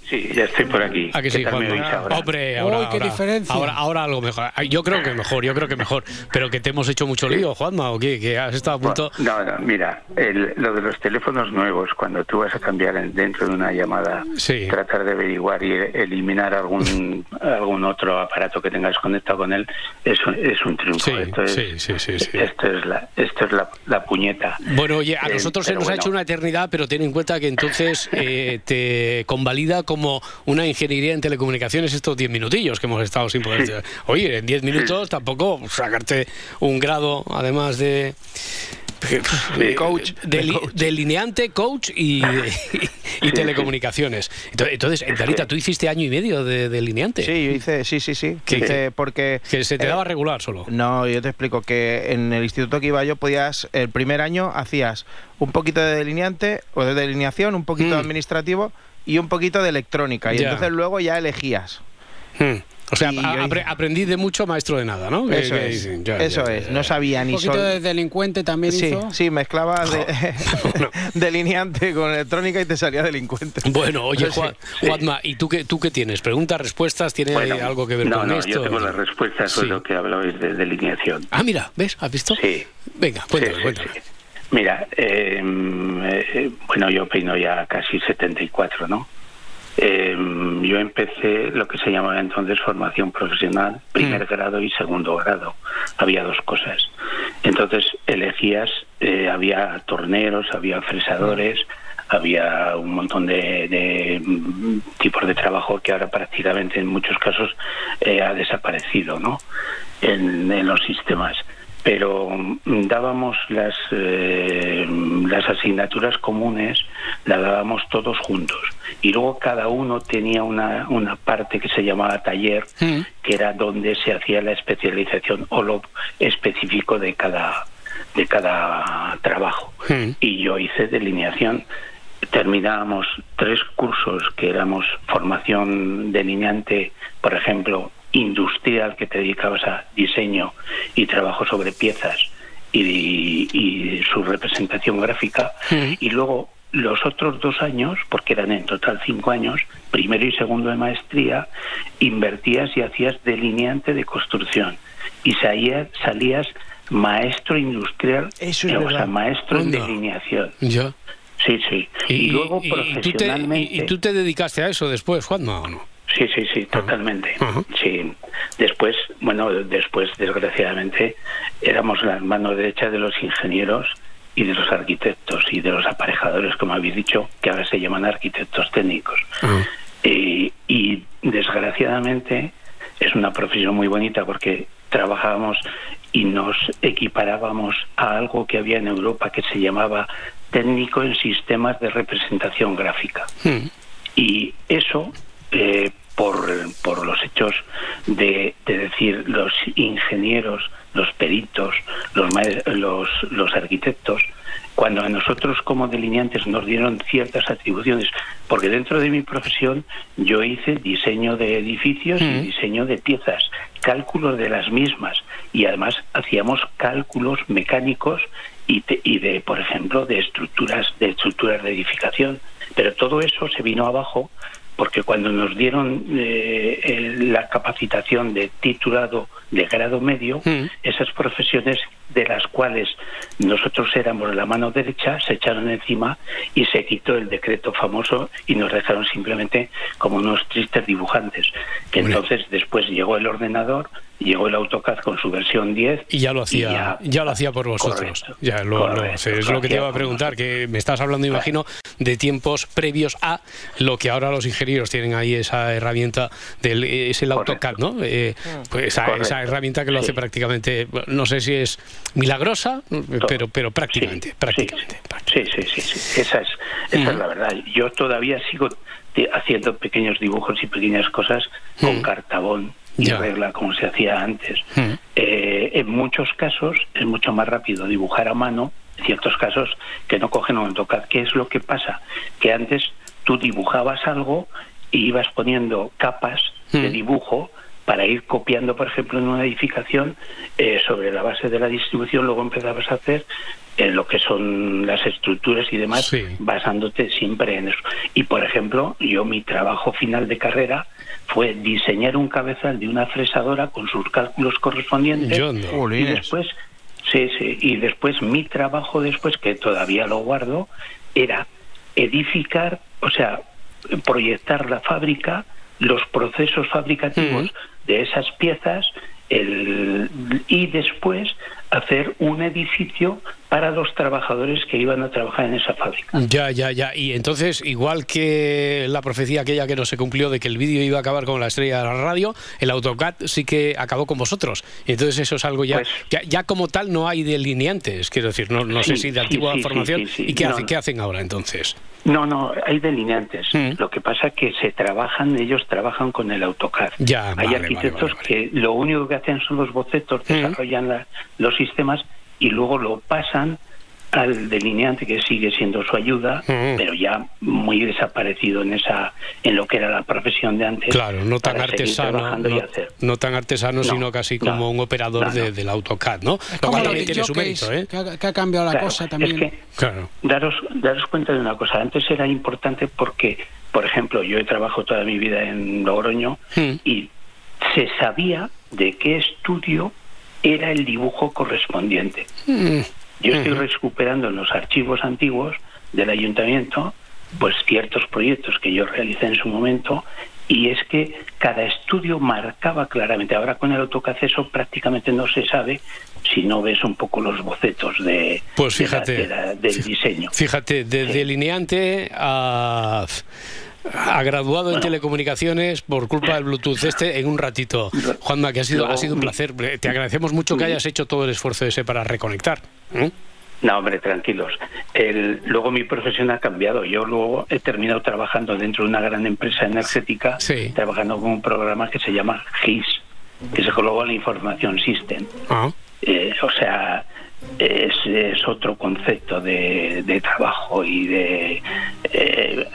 Sí, ya estoy por aquí. ¿A que ¿Qué sí, ahora? Hombre, ahora, Uy, qué ahora- diferencia. ahora, ahora algo mejor. Yo creo que mejor, yo creo que mejor. Pero que te hemos hecho mucho lío, Juanma, ¿o qué? Que has estado a punto... No, no, mira, el- lo de los teléfonos nuevos, cuando tú vas a cambiar en- dentro de una llamada, Sí. tratar de averiguar y eliminar algún algún otro aparato que tengas conectado con él, es, un- es un triunfo. Sí, esto es, sí, sí, sí, sí. Esto es la, esto es la, la puñeta. Bueno, oye, a Eh, nosotros se nos ha hecho una eternidad, pero ten en cuenta que entonces eh, te convalida como una ingeniería en telecomunicaciones estos 10 minutillos que hemos estado sin poder. Oye, en 10 minutos tampoco sacarte un grado, además de. de coach, de, li- delineante, coach y, y telecomunicaciones. Entonces, entonces Darita, tú hiciste año y medio de delineante. Sí, yo hice, sí, sí, sí. ¿Qué- Hice porque Que se te eh, daba regular solo. No, yo te explico que en el instituto que iba yo podías, el primer año hacías un poquito de delineante o de delineación, un poquito de administrativo y un poquito de electrónica. Y. Ya. entonces luego ya elegías. Hmm. O sea, apre- aprendí de mucho, maestro de nada, ¿no? Eso que es, ya, eso ya, es. ya, No sabía Un ni poquito sol- de delincuente también Sí, hizo. sí, mezclabas de- delineante con electrónica y te salía delincuente. Bueno, oye, sí. Juan, Juanma, ¿y tú qué, tú qué tienes? ¿Preguntas, respuestas? ¿Tiene Bueno, algo que ver no, con no, esto? yo tengo la respuesta sobre Sí. lo que hablabais de delineación. Ah, mira, ¿ves? ¿Has visto? Sí. Venga, cuéntame, Sí, sí, cuéntame. Mira, eh, eh, bueno, yo peino ya casi 74, ¿no? Eh, yo empecé lo que se llamaba entonces formación profesional, primer grado y segundo grado. Había dos cosas. Entonces elegías, eh, había torneros, había fresadores, había un montón de, de, mm, tipos de trabajo que ahora prácticamente en muchos casos eh, ha desaparecido, ¿no? En, en los sistemas pero mm, dábamos las eh, las asignaturas comunes las dábamos todos juntos. Y luego cada uno tenía una, una parte que se llamaba taller que era donde se hacía la especialización o lo específico de cada de cada trabajo. Y yo hice delineación. Terminábamos tres cursos que éramos formación delineante por ejemplo industrial que te dedicabas a diseño y trabajo sobre piezas y, y su representación gráfica y luego los otros dos años, porque eran en total cinco años, primero y segundo de maestría, invertías y hacías delineante de construcción y salías, salías maestro industrial, Eso es eh, o sea, maestro en delineación. Ya. Sí, sí. Y, luego y- y tú te, profesionalmente... y- y tú te dedicaste a eso después, Juanma, o no? Sí, sí, sí, totalmente. Sí. Después, bueno, después, desgraciadamente, éramos la mano derecha de los ingenieros y de los arquitectos y de los aparejadores, como habéis dicho, que ahora se llaman arquitectos técnicos. Eh, y desgraciadamente es una profesión muy bonita porque trabajábamos y nos equiparábamos a algo que había en Europa que se llamaba técnico en sistemas de representación gráfica. Y eso, eh, por, por los hechos de, de decir los ingenieros, los peritos, los, los, los arquitectos, cuando a nosotros como delineantes nos dieron ciertas atribuciones, porque dentro de mi profesión yo hice diseño de edificios y diseño de piezas, cálculos de las mismas. Y además hacíamos cálculos mecánicos y, te- y de, por ejemplo, de estructuras de estructuras de edificación. Pero todo eso se vino abajo porque cuando nos dieron eh, el- la capacitación de titulado de grado medio, esas profesiones de las cuales nosotros éramos la mano derecha se echaron encima y se quitó el decreto famoso y nos dejaron simplemente como unos tristes dibujantes. Que entonces después llegó el ordenador, llegó el AutoCAD con su versión 10 Y ya lo hacía, ya- ya, lo hacía por vosotros. Correcto. ya lo, Correcto, sí, es lo que te iba a preguntar, que me estás hablando, imagino, de tiempos previos a lo que ahora los ingenieros tienen ahí esa herramienta del es el AutoCAD, ¿no? Eh, pues esa, herramienta que lo hace Sí. prácticamente, no sé si es milagrosa, pero pero prácticamente, prácticamente. Sí, sí, sí, sí. Esa es, esa es la verdad. Yo todavía sigo haciendo pequeños dibujos y pequeñas cosas con cartabón y Ya. regla como se hacía antes. Eh, en muchos casos es mucho más rápido dibujar a mano, en ciertos casos, que no cogen un AutoCAD. ¿Qué es lo que pasa? Que antes tú dibujabas algo y ibas poniendo capas de dibujo para ir copiando, por ejemplo, en una edificación eh, sobre la base de la distribución, luego empezabas a hacer eh, lo que son las estructuras y demás, basándote siempre en eso. Y, por ejemplo, yo mi trabajo final de carrera fue diseñar un cabezal de una fresadora con sus cálculos correspondientes Yo no. y después sí sí y después mi trabajo después que todavía lo guardo era edificar o sea proyectar la fábrica los procesos fabricativos de esas piezas el- y después hacer un edificio para los trabajadores que iban a trabajar en esa fábrica Ya, ya, ya. Y entonces, igual que la profecía aquella que no se cumplió de que el vídeo iba a acabar con la estrella de la radio, el AutoCAD sí que acabó con vosotros. Entonces eso es algo ya, ya, ya como tal no hay delineantes, quiero decir, no, no sé Pues si de antigua sí, sí, formación. ¿Y qué, No, hace- no. qué hacen ahora entonces? No, no, hay delineantes. Lo que pasa es que se trabajan, ellos trabajan con el AutoCAD. Ya, hay vale, vale, arquitectos que lo único que hacen son los bocetos, desarrollan la- los sistemas y luego lo pasan al delineante que sigue siendo su ayuda, pero ya muy desaparecido en esa en lo que era la profesión de antes. Claro, no tan artesano, trabajando y no, hacer. no tan artesano, No, sino casi no, como un operador no, de- no. del AutoCAD, ¿no? Lo cual también tiene su mérito, ¿eh? que, ha, que ha cambiado la Claro, cosa es también. que Claro. daros, daros cuenta de una cosa. Antes era importante porque, por ejemplo, yo he trabajado toda mi vida en Logroño y se sabía de qué estudio era el dibujo correspondiente. Yo estoy recuperando en los archivos antiguos del ayuntamiento pues ciertos proyectos que yo realicé en su momento y es que cada estudio marcaba claramente. Ahora con el AutoCAD eso prácticamente no se sabe si no ves un poco los bocetos de, Pues de la- fíjate. de la- del diseño. Fíjate, de delineante a, a graduado en telecomunicaciones por culpa del Bluetooth este en un ratito. Juanma, que ha sido, ha sido un placer. Te agradecemos mucho que hayas hecho todo el esfuerzo ese para reconectar. ¿eh? No, hombre, tranquilos. El- luego mi profesión ha cambiado. Yo luego he terminado trabajando dentro de una gran empresa energética, trabajando con un programa que se llama GIS, que es Global Information System. Ah. Eh, o sea, es, es otro concepto de, de trabajo y de... eh,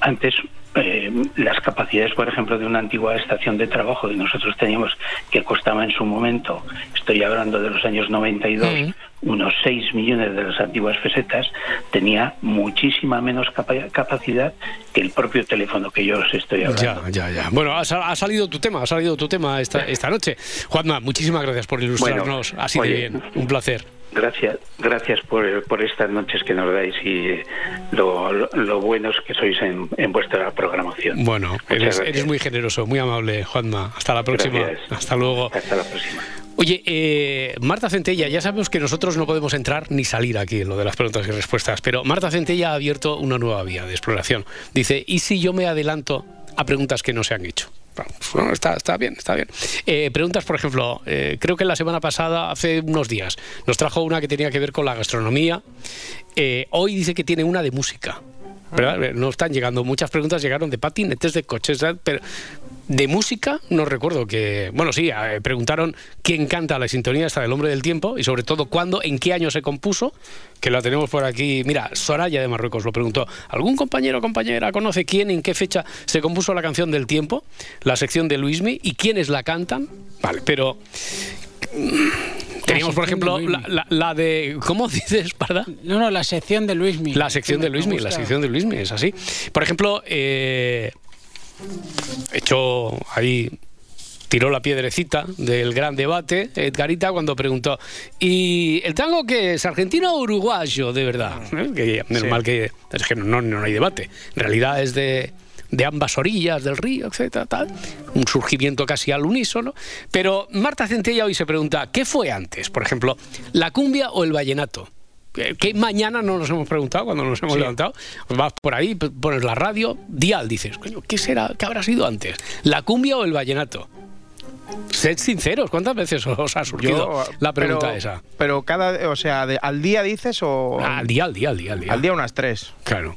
antes eh, las capacidades, por ejemplo, de una antigua estación de trabajo que nosotros teníamos, que costaba en su momento, estoy hablando de los años 92, unos 6 millones de las antiguas pesetas, tenía muchísima menos capa- capacidad que el propio teléfono que yo os estoy hablando. Ya, ya, ya. Bueno, ha, ha salido tu tema, ha salido tu tema esta, esta noche. Juanma, muchísimas gracias por ilustrarnos Bueno, así de bien. Un placer. Gracias, gracias por, por estas noches que nos dais y lo, lo, lo buenos que sois en, en vuestra programación. Bueno, eres, eres muy generoso, muy amable, Juanma. Hasta la próxima. Gracias. Hasta luego. Hasta la próxima. Oye, eh, Marta Centella, ya sabemos que nosotros no podemos entrar ni salir aquí en lo de las preguntas y respuestas, pero Marta Centella ha abierto una nueva vía de exploración. Dice, ¿y si yo me adelanto a preguntas que no se han hecho? Bueno, está, está bien, está bien. Eh, preguntas, por ejemplo, eh, creo que la semana pasada, hace unos días, nos trajo una que tenía que ver con la gastronomía. Eh, hoy dice que tiene una de música. ¿verdad? No están llegando muchas preguntas, llegaron de patinetes, de coches, ¿verdad? pero de música no recuerdo que... Bueno, sí, eh, preguntaron quién canta la sintonía esta del Hombre del Tiempo y sobre todo cuándo, en qué año se compuso, que la tenemos por aquí. Mira, Soraya de Marruecos lo preguntó. ¿Algún compañero o compañera conoce quién, en qué fecha se compuso la canción del tiempo, la sección de Luismi y quiénes la cantan? Vale, pero... Teníamos, por de ejemplo, la, la- la de... ¿Cómo dices, Parda? No, no, la sección de Luismi. La sección de Luismi, la sección de Luismi, es así. Por ejemplo, eh, echó ahí tiró la piedrecita del gran debate, Edgarita, cuando preguntó, ¿y el tango qué es? ¿Argentino o uruguayo, de verdad? ¿Eh? Que normal que es que no, no hay debate. En realidad es de, de ambas orillas del río, etcétera, tal. Un surgimiento casi al unísono. Pero Marta Centella hoy se pregunta, ¿qué fue antes? Por ejemplo, ¿la cumbia o el vallenato? Que que mañana no nos hemos preguntado cuando nos hemos Sí. levantado. Vas por ahí, pones la radio, dial, dices, coño, ¿qué será? ¿Qué habrá sido antes? ¿La cumbia o el vallenato? Sed sinceros, ¿cuántas veces os ha surgido la pregunta pero, esa? Pero cada, o sea, de- al día dices o Ah, al día, al día, al día, al día. al día unas tres. Claro.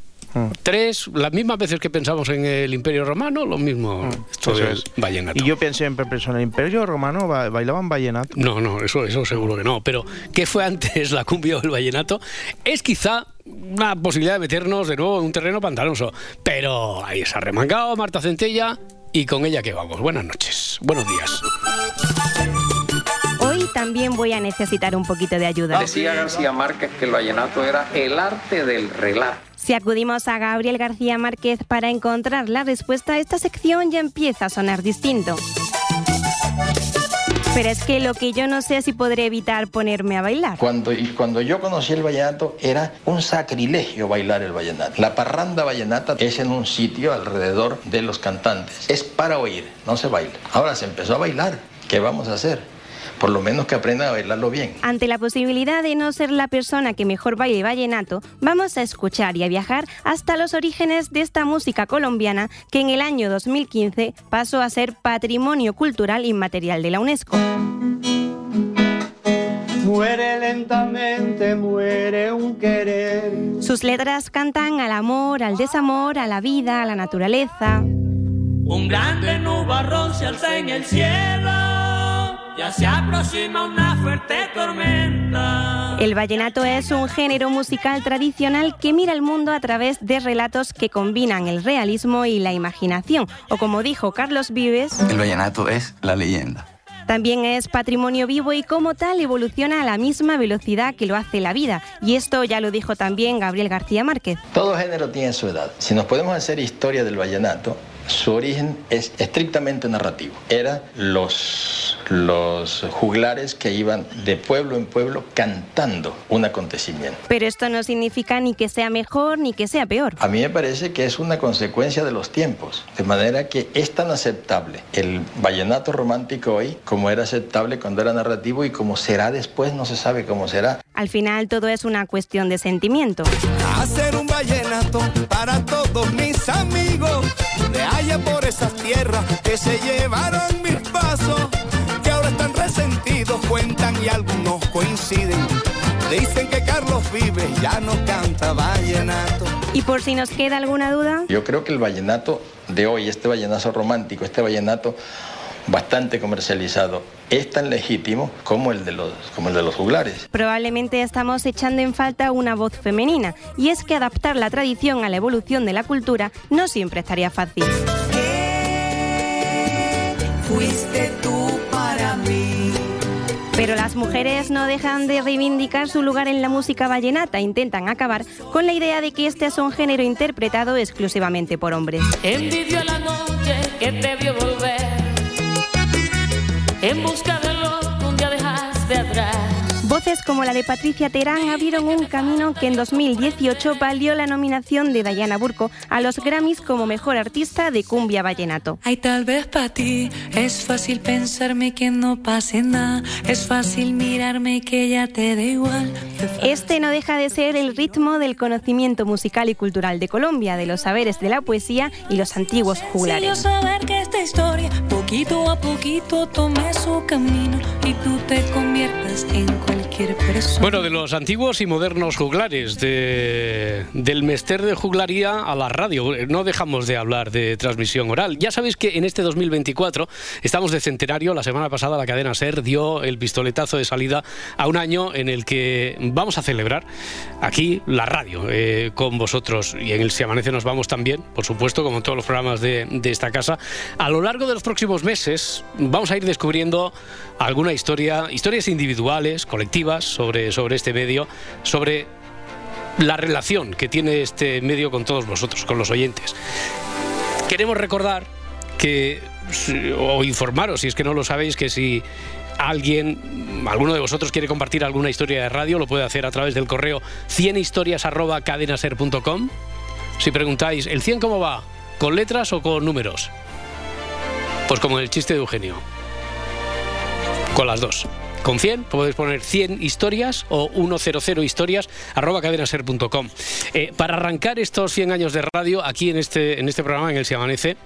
Tres, las mismas veces que pensamos en el Imperio Romano, lo mismo esto Eso del es. vallenato. Y yo pensé pensé, en el Imperio Romano ba- bailaban vallenato. No, no, eso, eso seguro que no. Pero, ¿qué fue antes, la cumbia o el vallenato? Es quizá una posibilidad de meternos de nuevo en un terreno pantanoso. Pero ahí se ha remangado Marta Centella y con ella que vamos. Buenas noches, buenos días. También voy a necesitar un poquito de ayuda. Decía García Márquez que el vallenato era el arte del relato. Si acudimos a Gabriel García Márquez para encontrar la respuesta, esta sección ya empieza a sonar distinto. Pero es que lo que yo no sé es si podré evitar ponerme a bailar. Cuando, cuando yo conocí el vallenato era un sacrilegio bailar el vallenato. La parranda vallenata es en un sitio alrededor de los cantantes. Es para oír, no se baila. Ahora se empezó a bailar. ¿Qué vamos a hacer? Por lo menos que aprendan a bailarlo bien. Ante la posibilidad de no ser la persona que mejor baile vallenato, vamos a escuchar y a viajar hasta los orígenes de esta música colombiana que en el año 2015 pasó a ser Patrimonio Cultural Inmaterial de la UNESCO. Muere lentamente, muere un querer. Sus letras cantan al amor, al desamor, a la vida, a la naturaleza. Un grande nubarrón se alza en el cielo. Ya se aproxima una fuerte tormenta. El vallenato es un género musical tradicional que mira el mundo a través de relatos que combinan el realismo y la imaginación, o como dijo Carlos Vives, El vallenato es la leyenda. también es patrimonio vivo y como tal evoluciona a la misma velocidad que lo hace la vida. Y esto ya lo dijo también Gabriel García Márquez. Todo género tiene su edad. Si nos podemos hacer historia del vallenato, su origen es estrictamente narrativo. Eran los, los juglares que iban de pueblo en pueblo cantando un acontecimiento. Pero esto no significa ni que sea mejor ni que sea peor. A mí me parece que es una consecuencia de los tiempos, de manera que es tan aceptable el vallenato romántico hoy como era aceptable cuando era narrativo y como será después no se sabe cómo será. Al final todo es una cuestión de sentimiento. Hacer un vallenato para todos mis amigos de allá por esas tierras que se llevaron mis pasos, que ahora están resentidos, cuentan y algunos coinciden. Dicen que Carlos Vives ya no canta vallenato. Y por si nos queda alguna duda, Yo creo que el vallenato de hoy, este vallenato romántico, este vallenato bastante comercializado, es tan legítimo como el de los, como el de los juglares. probablemente estamos echando en falta una voz femenina, y es que adaptar la tradición a la evolución de la cultura no siempre estaría fácil. Fuiste tú para mí. Pero las mujeres no dejan de reivindicar su lugar en la música vallenata, intentan acabar con la idea de que este es un género interpretado exclusivamente por hombres. Envidió la noche que te vio volver. En busca Voces como la de Patricia Terán abrieron un camino que en 2018 valió la nominación de Diana Burco a los Grammys como mejor artista de cumbia vallenato. Ay, tal vez para ti es fácil pensarme que no pase nada. Es fácil mirarme que ya te da igual. Este no deja de ser el ritmo del conocimiento musical y cultural de Colombia, de los saberes de la poesía y los antiguos juglares. saber que esta historia poquito a poquito tome su camino y tú te conviertas en cualquier. Bueno, de los antiguos y modernos juglares, de- del mester de juglaría a la radio. No dejamos de hablar de transmisión oral. Ya sabéis que en este 2024 estamos de centenario. La semana pasada la cadena SER dio el pistoletazo de salida a un año en el que vamos a celebrar aquí la radio eh, con vosotros. Y en el Si Amanece nos vamos también, por supuesto, como en todos los programas de, de esta casa. A lo largo de los próximos meses vamos a ir descubriendo alguna historia, historias individuales, colectivas, sobre, sobre este medio, sobre la relación que tiene este medio con todos vosotros, con los oyentes. Queremos recordar que, o informaros, si es que no lo sabéis, que si alguien, alguno de vosotros quiere compartir alguna historia de radio, lo puede hacer a través del correo 100historias.cadenaser.com. Si preguntáis, ¿el 100 cómo va? ¿Con letras o con números? Pues como el chiste de Eugenio. Con las dos. Con 100 podéis poner 100 historias o 100 historias arroba cadenaser.com. Eh, para arrancar estos 100 años de radio aquí en este, en este programa, en el Se Amanece,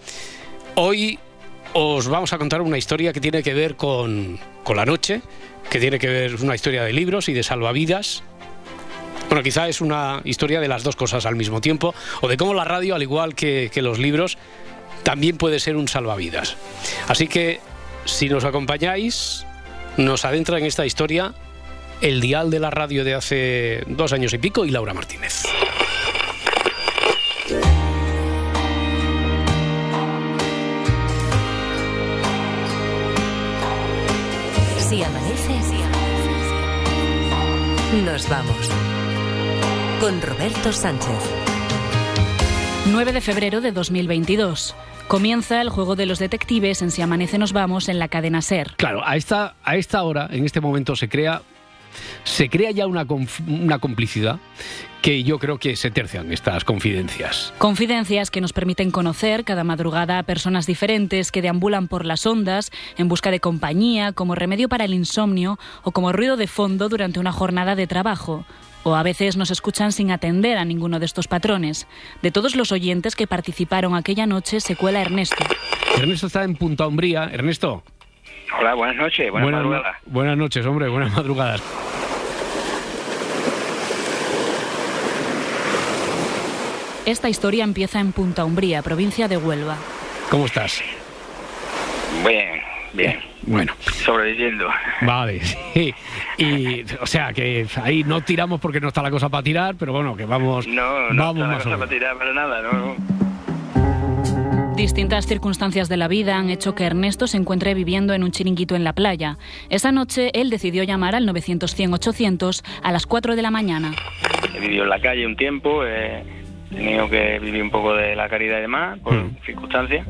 hoy os vamos a contar una historia que tiene que ver con, con la noche, que tiene que ver una historia de libros y de salvavidas. Bueno, quizá es una historia de las dos cosas al mismo tiempo, o de cómo la radio, al igual que, que los libros, también puede ser un salvavidas. Así que, si nos acompañáis, nos adentra en esta historia el dial de la radio de hace dos años y pico y Laura Martínez. Si amanece, nos vamos. Con Roberto Sánchez. 9 de febrero de 2022. Comienza el juego de los detectives en Si Amanece Nos Vamos en la cadena Ser. Claro, a esta, a esta hora, en este momento, se crea, se crea ya una, una complicidad que yo creo que se tercian estas confidencias. Confidencias que nos permiten conocer cada madrugada a personas diferentes que deambulan por las ondas en busca de compañía, como remedio para el insomnio o como ruido de fondo durante una jornada de trabajo. O a veces nos escuchan sin atender a ninguno de estos patrones. De todos los oyentes que participaron aquella noche se cuela Ernesto. Ernesto está en Punta Umbría. Ernesto. Hola, buenas noches, buenas, madrugadas. buenas noches, hombre, buenas madrugadas. Esta historia empieza en Punta Umbría, provincia de Huelva. ¿Cómo estás? Bien, bien. Bueno. Sobreviviendo. Vale, sí. Y, o sea, que ahí no tiramos porque no está la cosa para tirar, pero bueno, que vamos, No, no vamos está la cosa para tirar para nada, ¿no? Distintas circunstancias de la vida han hecho que Ernesto se encuentre viviendo en un chiringuito en la playa. Esa noche él decidió llamar al 900-100-800 a las 4 de la mañana. He vivido en la calle un tiempo, he tenido que vivir un poco de la caridad y demás, por circunstancias,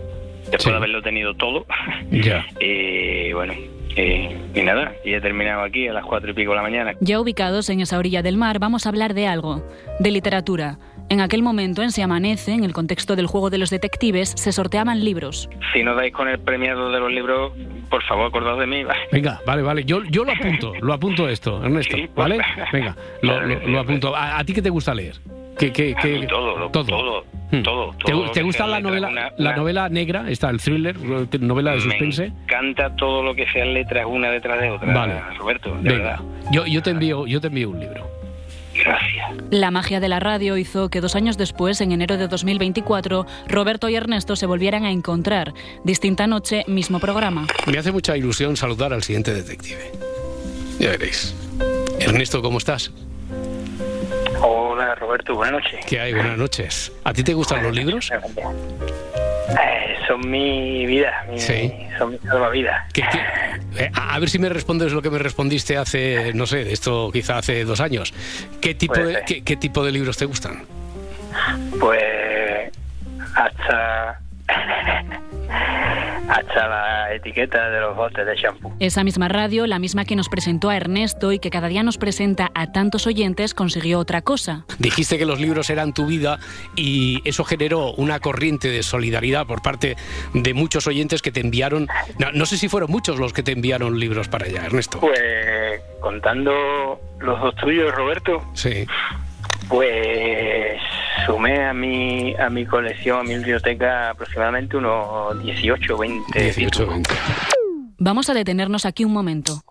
después Sí. de haberlo tenido todo. Ya. y bueno, y, y nada, y he terminado aquí a las cuatro y pico de la mañana. Ya ubicados en esa orilla del mar, vamos a hablar de algo, de literatura. En aquel momento, en Se Amanece, en el contexto del juego de los detectives, se sorteaban libros. Si no dais con el premiado de los libros, por favor, acordaos de mí. Venga, vale, vale. Yo, yo lo apunto, lo apunto esto, Ernesto, ¿vale? Venga, lo, lo- lo apunto. ¿A, a ti qué te gusta leer? ¿Qué, qué, A qué- mí todo, todo. todo, Hmm. todo, ¿Te, todo te que gusta la novela, una- la una- novela negra? Está el thriller, novela de suspense. Me encanta todo lo que sean letras una detrás de otra, Vale. Roberto, de Venga, verdad. yo, yo te envío, yo te envío un libro. Gracias. La magia de la radio hizo que dos años después, en enero de 2024, Roberto y Ernesto se volvieran a encontrar. Distinta noche, mismo programa. Me hace mucha ilusión saludar al siguiente detective. Ya veréis. Ernesto, ¿cómo estás? Hola, Roberto, buenas noches. ¿Qué hay? Buenas noches. ¿A ti te gustan los libros? Eh, son mi vida, mi- Sí. son mi salvavidas. ¿Qué- qué- eh, a ver si me respondes lo que me respondiste hace, no sé, de esto quizá hace dos años. ¿Qué tipo, de, qué tipo de libros te gustan? Pues hasta la etiqueta de los botes de champú. Esa misma radio, la misma que nos presentó a Ernesto y que cada día nos presenta a tantos oyentes, consiguió otra cosa. Dijiste que los libros eran tu vida y eso generó una corriente de solidaridad por parte de muchos oyentes que te enviaron, no, no sé si fueron muchos los que te enviaron libros para allá, Ernesto. Pues contando los dos tuyos, Roberto, Sí. Pues sumé a mi a mi colección, a mi biblioteca aproximadamente unos 18 o 20 18 20. Vamos a detenernos aquí un momento.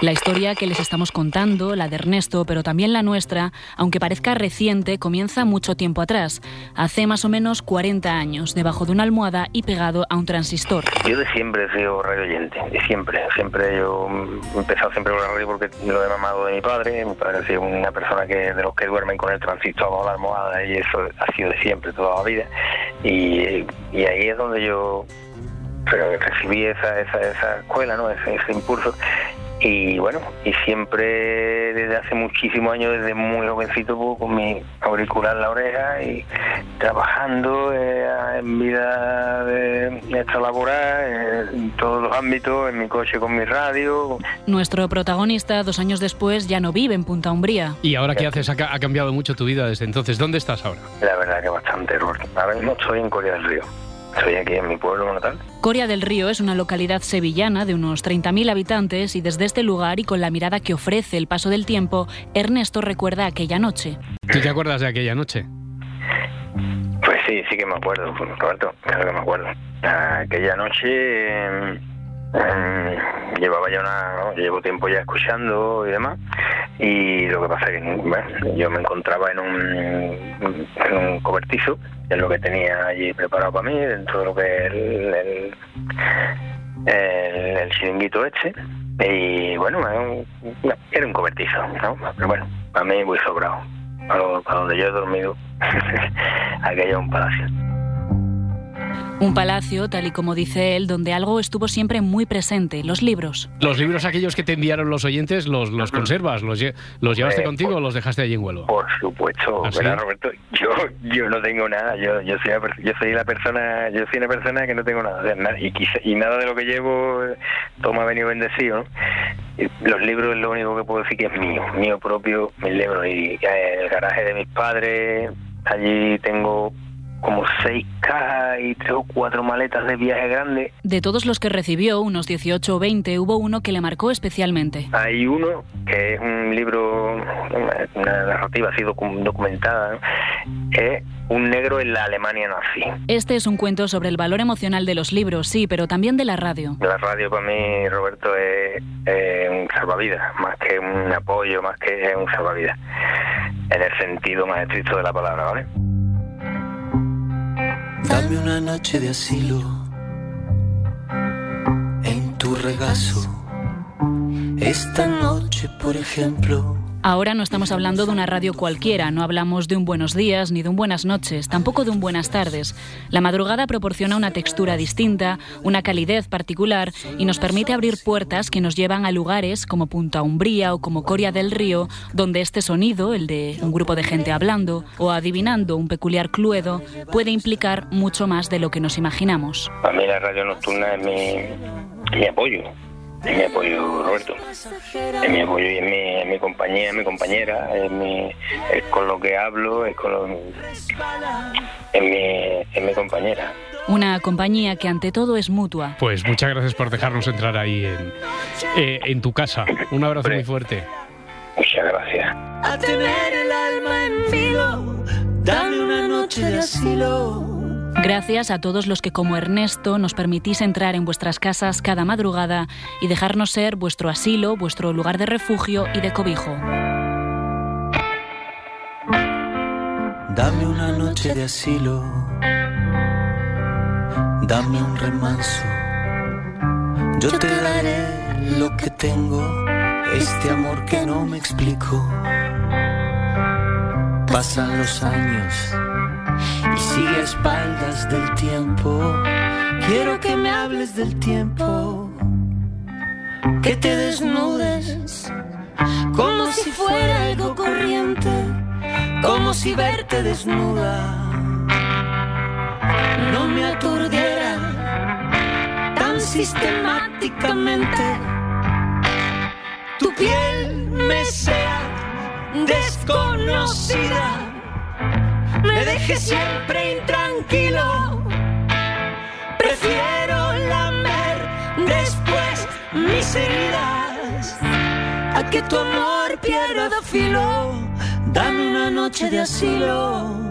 La historia que les estamos contando, la de Ernesto, pero también la nuestra, aunque parezca reciente, comienza mucho tiempo atrás, hace más o menos 40 años, debajo de una almohada y pegado a un transistor. Yo de siempre he sido radio oyente, de siempre. Siempre yo he empezado siempre con la radio porque lo he mamado de mi padre. Mi padre ha sido una persona que de los que duermen con el transistor bajo la almohada y eso ha sido de siempre, toda la vida. Y, ahí es donde yo recibí esa, esa, esa escuela, ¿no? ese impulso. Y bueno, y siempre desde hace muchísimos años, desde muy jovencito, pues, con mi auricular en la oreja y trabajando eh, en vida de extralaboral, eh, en todos los ámbitos, en mi coche con mi radio. Nuestro protagonista, dos años después, ya no vive en Punta Umbría. ¿Y ahora qué haces? Ha, ca- ha cambiado mucho tu vida desde entonces. ¿Dónde estás ahora? La verdad que bastante, Roberto. Ahora mismo estoy en Corea del Río. Estoy aquí en mi pueblo natal. Coria del Río es una localidad sevillana de unos 30.000 habitantes y desde este lugar y con la mirada que ofrece el paso del tiempo, Ernesto recuerda aquella noche. ¿Tú te acuerdas de aquella noche? Pues sí, sí que me acuerdo, Roberto, claro que me acuerdo. Aquella noche eh, eh, llevaba ya una, ¿no? llevo tiempo ya escuchando y demás, y lo que pasa es que bueno, yo me encontraba en un, en un cobertizo, es lo que tenía allí preparado para mí, dentro de lo que el, el, el- el chiringuito este, y bueno, era un, cobertizo, ¿no? Pero bueno, para mí muy sobrado, para, para donde yo he dormido, aquello es un palacio. Un palacio, tal y como dice él, donde algo estuvo siempre muy presente, los libros. ¿Los libros aquellos que te enviaron los oyentes los, los conservas? ¿Los, los llevaste Eh, contigo o los dejaste allí en Huelva? Por supuesto, ¿Ah, Roberto? Yo, yo no tengo nada, yo, yo soy, yo soy la persona, yo soy una persona que no tengo nada, o sea, na- y, quizá- y nada de lo que llevo, eh, todo me ha venido bendecido, ¿no? Los libros es lo único que puedo decir que es mío, mío propio, mis libros, y eh, el garaje de mis padres, allí tengo como seis cajas y tres o cuatro maletas de viaje grande. De todos los que recibió, unos 18 o 20, hubo uno que le marcó especialmente. Hay uno que es un libro, una, narrativa así docu- documentada, es un negro en la Alemania nazi. Este es un cuento sobre el valor emocional de los libros, sí, pero también de la radio. La radio para mí, Roberto, es, es un salvavidas, más que un apoyo, más que un salvavidas, en el sentido más estricto de la palabra, ¿vale? Dame una noche de asilo en tu regazo. Esta noche, por ejemplo, Ahora no estamos hablando de una radio cualquiera, no hablamos de un buenos días ni de un buenas noches, tampoco de un buenas tardes. La madrugada proporciona una textura distinta, una calidez particular y nos permite abrir puertas que nos llevan a lugares como Punta Umbría o como Coria del Río, donde este sonido, el de un grupo de gente hablando o adivinando un peculiar cluedo, puede implicar mucho más de lo que nos imaginamos. Para mí la radio nocturna es mi apoyo, es mi apoyo, Roberto. Es mi apoyo y es mi, es mi compañía, es mi compañera, es, mi, es con lo que hablo, es con lo, es mi, es mi compañera. Una compañía que ante todo es mutua. Pues muchas gracias por dejarnos entrar ahí en, eh, en tu casa. Un abrazo muy fuerte. Muchas gracias. a tener el alma en filo, dame una noche de asilo. Gracias a todos los que como Ernesto nos permitís entrar en vuestras casas cada madrugada y dejarnos ser vuestro asilo, vuestro lugar de refugio y de cobijo. Dame una noche de asilo, dame un remanso. Yo te daré lo que tengo, este amor que no me explico. Pasan los años y sigue a espaldas del tiempo. Quiero que me hables del tiempo, que te desnudes como si fuera algo corriente, como si verte desnuda no me aturdiera tan sistemáticamente. Tu piel me sea desconocida, me deje siempre intranquilo. Prefiero lamer después mis heridas a que tu amor pierda filo. Dame una noche de asilo.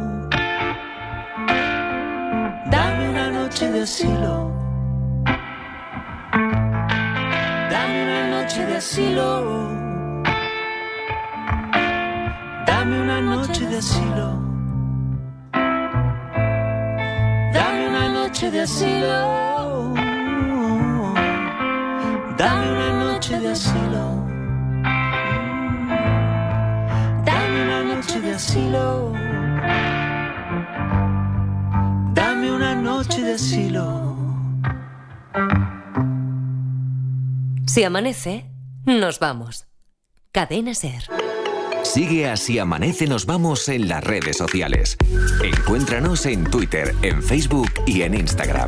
Dame una noche de asilo. Dame una noche de asilo. Dame una noche de asilo. Dame una noche de asilo. Dame una noche de asilo. Dame una noche de asilo. Dame una noche de asilo. Si amanece, Nos vamos. Cadena Ser. Sigue así amanece, nos vamos en las redes sociales. Encuéntranos en Twitter, en Facebook y en Instagram.